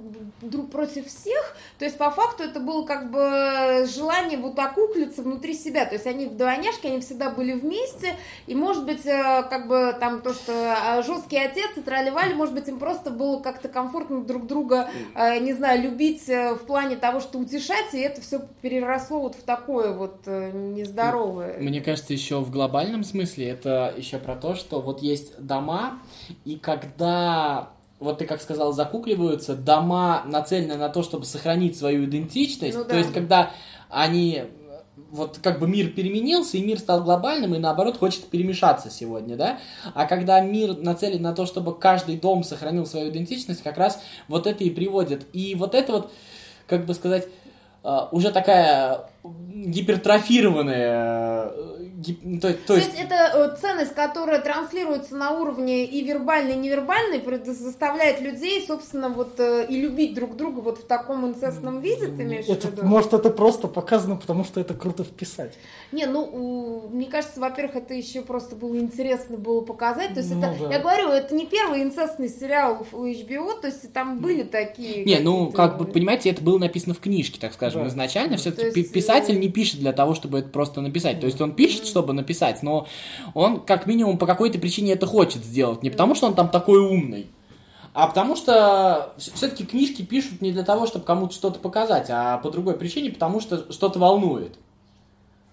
друг против всех, то есть по факту это было как бы желание вот окуклиться внутри себя, то есть они вдвойняшки, они всегда были вместе, и может быть, э, как бы там то, что э, жесткий отец и тролливали, может быть, им просто было как-то комфортно друг друга, не знаю, любить э, в плане того, что утешать, и это все переросло вот в такое вот э, нездоровое. Мне кажется, еще в глобальном смысле это еще про то, что вот есть дома, и когда вот ты как сказал, закукливаются, дома нацелены на то, чтобы сохранить свою идентичность. Ну То да. есть, когда они вот как бы мир переменился, и мир стал глобальным, и наоборот хочет перемешаться сегодня, да? А когда мир нацелен на то, чтобы каждый дом сохранил свою идентичность, как раз вот это и приводит. И вот это вот, как бы сказать, э, уже такая гипертрофированная, э, гип- ну, то, то То есть есть это э, ценность, которая транслируется на уровне и вербальной, и невербальной, заставляет людей, собственно, вот э, и любить друг друга вот в таком инцестном виде, ты имеешь Это, в виду? может, это просто показано, потому что это круто вписать. Не, ну, у- мне кажется, во-первых, это еще просто было интересно было показать. То есть Ну это, да. я говорю, это не первый инцестный сериал у HBO, то есть там были такие... Не, ну, как бы, понимаете, это было написано в книжке, так скажем, Да. изначально. Все-таки есть, писатель не пишет для того, чтобы это просто написать. То есть он пишет, чтобы написать, но он, как минимум, по какой-то причине это хочет сделать. Не потому, что он там такой умный, а потому что все-таки книжки пишут не для того, чтобы кому-то что-то показать, а по другой причине, потому что что-то волнует.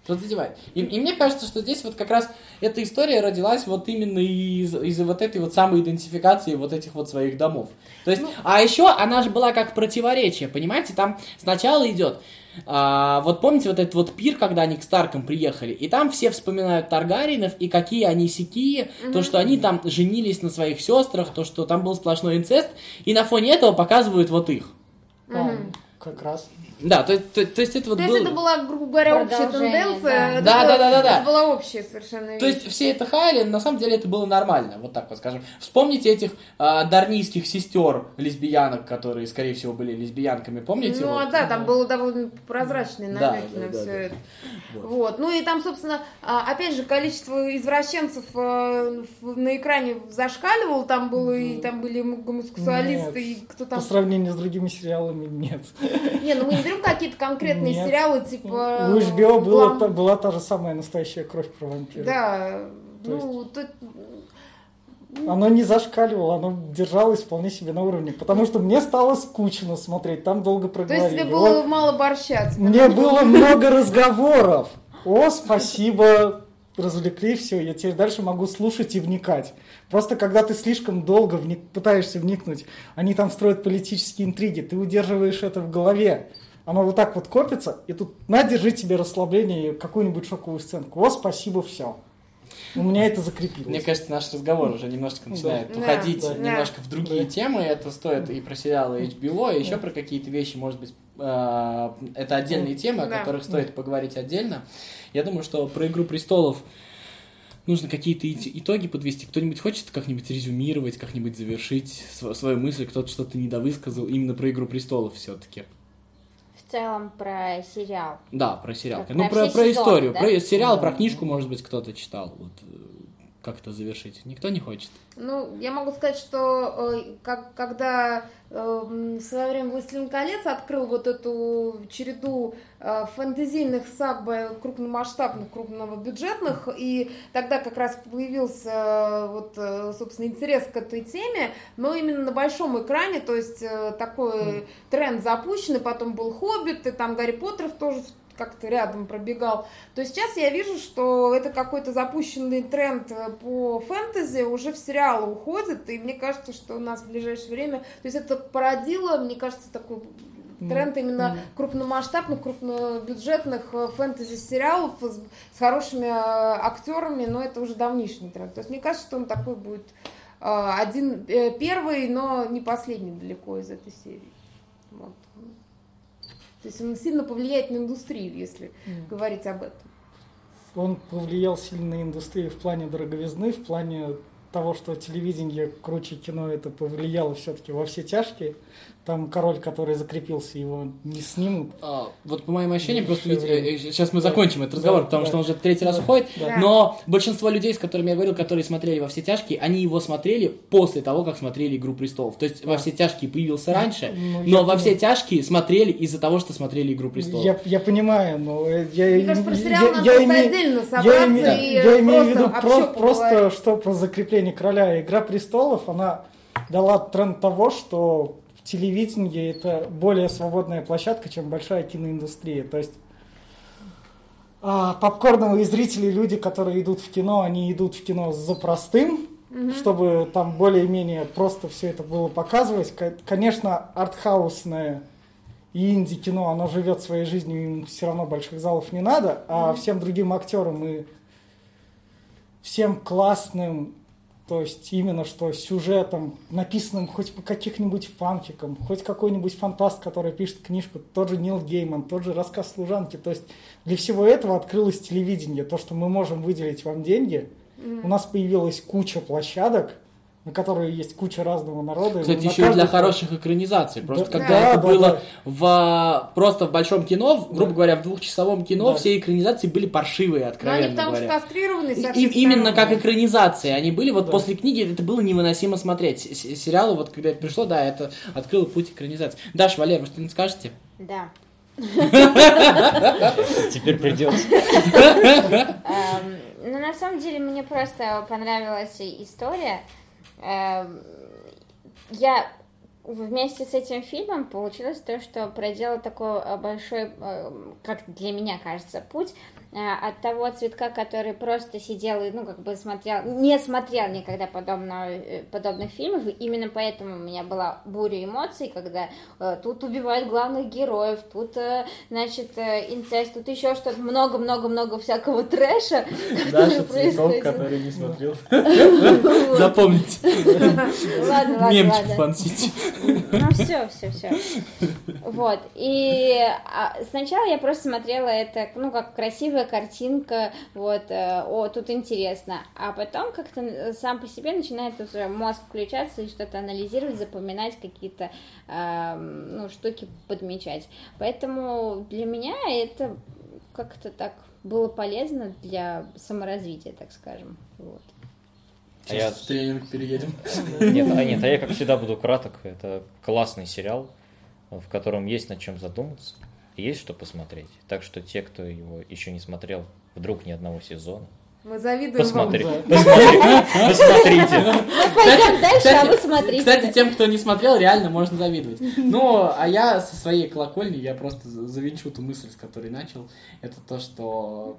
Что-то задевает. И, и мне кажется, что здесь вот как раз эта история родилась вот именно из, из вот этой вот самой идентификации вот этих вот своих домов. То есть, а еще она же была как противоречие, понимаете? Там сначала идет, а, вот помните вот этот вот пир, когда они к Старкам приехали, и там все вспоминают Таргариенов, и какие они сякие, то, что они там женились на своих сестрах, то, что там был сплошной инцест, и на фоне этого показывают вот их. Как раз. Да, то, то- то есть это вот То есть был- это была, грубо говоря, общая тенденция. да. Да, да, да, да, да. Это была общая совершенно вещь. То есть все это хаяли, но на самом деле это было нормально, вот так вот скажем. Вспомните этих а, дарнийских сестер лесбиянок, которые, скорее всего, были лесбиянками, помните? Ну, вот? а да, там было довольно прозрачные намеки да, на да, все да. это. Вот. Вот. Ну и там, собственно, а, опять же, количество извращенцев э, на экране зашкаливало. Там было и там были гомосексуалисты, Нет. и кто По там. сравнению с другими сериалами, нет. Не, ну мы не берем какие-то конкретные Нет. сериалы, типа. У HBO было, Глам- та- была та же самая настоящая кровь про вампира. Да. То Ну, тут Оно не зашкаливало, оно держалось вполне себе на уровне. Потому что мне стало скучно смотреть, там долго То есть проговорили. тебе было Вот мало борща. тебе Мне было много разговоров. О, спасибо, развлекли, все, я теперь дальше могу слушать и вникать. Просто когда ты слишком долго вник- пытаешься вникнуть, они там строят политические интриги, ты удерживаешь это в голове. Оно вот так вот копится, и тут на, держи тебе расслабление и какую-нибудь шоковую сценку. О, спасибо, все. У меня это закрепилось. Мне кажется, наш разговор уже немножко начинает Да. уходить Да. немножко в другие Да. темы. Это стоит и про сериалы HBO, и еще про какие-то вещи, может быть, э, это отдельные темы, о Да. которых стоит поговорить отдельно. Я думаю, что про Игру престолов нужно какие-то ит- итоги подвести. Кто-нибудь хочет как-нибудь резюмировать, как-нибудь завершить св- свою мысль, кто-то что-то недовысказал именно про Игру престолов все-таки. В целом про сериал. Да, про сериал. Про ну, про, про сезоны, историю. да? Про сериал, про книжку, может быть, кто-то читал. Вот. Э, как-то завершить? Никто не хочет? Ну, я могу сказать, что э, как, когда э, в свое время «Властелин колец» открыл вот эту череду э, фэнтезийных саг бо- крупномасштабных, крупнобюджетных, и тогда как раз появился э, вот, э, собственно, интерес к этой теме, но именно на большом экране, то есть э, такой тренд запущенный, потом был «Хоббит», и там Гарри Поттер тоже как-то рядом пробегал. То есть сейчас я вижу, что это какой-то запущенный тренд э, по фэнтези уже в сериалы уходит, и мне кажется, что у нас в ближайшее время, то есть это породило, мне кажется, такой тренд именно Мгм. крупномасштабных, крупнобюджетных э, фэнтези-сериалов с, с хорошими э, актерами, но это уже давнишний тренд. То есть мне кажется, что он такой будет один первый, но не последний далеко из этой серии. Вот. То есть он сильно повлияет на индустрию, если говорить об этом. Он повлиял сильно на индустрию в плане дороговизны, в плане того, что телевидение круче кино, это повлияло все-таки во все тяжкие. Там король, который закрепился, его не снимут. А, вот по моим ощущениям, Ну, просто ведь, э, сейчас мы Да. закончим этот разговор, Да, потому да. что он уже третий раз Да. уходит, Да. но большинство людей, с которыми я говорил, которые смотрели во все тяжкие, они его смотрели после того, как смотрели Игру престолов. То есть во все тяжкие появился раньше, Ну, но я во все тяжкие смотрели из-за того, что смотрели Игру престолов. Я, я понимаю, но я... Мне кажется, про я- сериал я- надо я име- отдельно я собраться име- и я имею в виду про- просто, что про закрепление короля. Игра престолов, она дала тренд того, что телевидение это более свободная площадка, чем большая киноиндустрия. То есть а, попкорновые зрители, люди, которые идут в кино, они идут в кино за простым, чтобы там более-менее просто все это было показывать. Ко- Конечно, артхаусное и инди-кино, оно живет своей жизнью, им все равно больших залов не надо, а всем другим актерам и всем классным, то есть именно что сюжетом, написанным хоть по каких-нибудь фанфикам, хоть какой-нибудь фантаст, который пишет книжку, тот же Нил Гейман, тот же рассказ служанки. То есть для всего этого открылось телевидение, то, что мы можем выделить вам деньги. У нас появилась куча площадок, на которые есть куча разного народа. Кстати, еще и для хороших экранизаций. Просто Да, когда да, это да, было да. в просто в большом кино, грубо Да. говоря, в двухчасовом кино, Да. все экранизации были паршивые, Но они откровенно потому что кастрированы со И- именно как экранизации они были, вот Да. после книги это было невыносимо смотреть. С- Сериалы, вот когда это пришло, да, это открыло путь экранизации. Даш, Валер, вы что-нибудь скажете? Да. Теперь придется. Эм, Ну, на самом деле, мне просто понравилась история. Эм, Я вместе с этим фильмом получилось то, что проделал такой э, большой, э, как для меня кажется, путь э, от того цветка, который просто сидел и, ну, как бы смотрел, не смотрел никогда подобного, подобных фильмов, и именно поэтому у меня была буря эмоций, когда тут убивают главных героев, тут, значит, инцест, тут еще что-то, много-много-много всякого трэша, который происходит. не смотрел. Запомните. Ладно, ладно, Мемчик ладно. Ну все, все, все. Вот. И а, сначала я просто смотрела это, ну, как красивая картинка, вот, э, о, тут интересно. А потом как-то э, сам по себе начинает уже мозг включаться и что-то анализировать, запоминать какие-то, ну, штуки подмечать. Поэтому для меня это как-то так было полезно для саморазвития, так скажем. Вот. А я- Сейчас в тренинг переедем. Нет, а нет, а я как всегда буду краток. Это классный сериал, в котором есть над чем задуматься, есть что посмотреть. Так что те, кто его еще не смотрел, вдруг ни одного сезона, Мы завидуем посмотри, вам. посмотри- посмотрите. Ну, пойдем дальше, а вы смотрите. Кстати, тем, кто не смотрел, реально можно завидовать. Ну, а я со своей колокольни, я просто за- завинчу ту мысль, с которой начал. Это то, что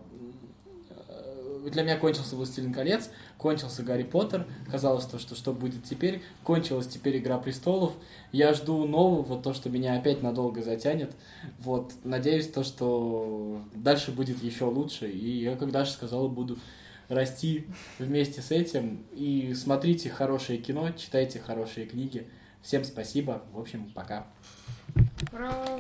для меня кончился «Властелин колец», кончился «Гарри Поттер», казалось то, что что будет теперь, кончилась теперь «Игра престолов», я жду нового, то, что меня опять надолго затянет, вот, надеюсь то, что дальше будет еще лучше, и я, как Даша сказала, буду расти вместе с этим, и смотрите хорошее кино, читайте хорошие книги, всем спасибо, в общем, пока. Да.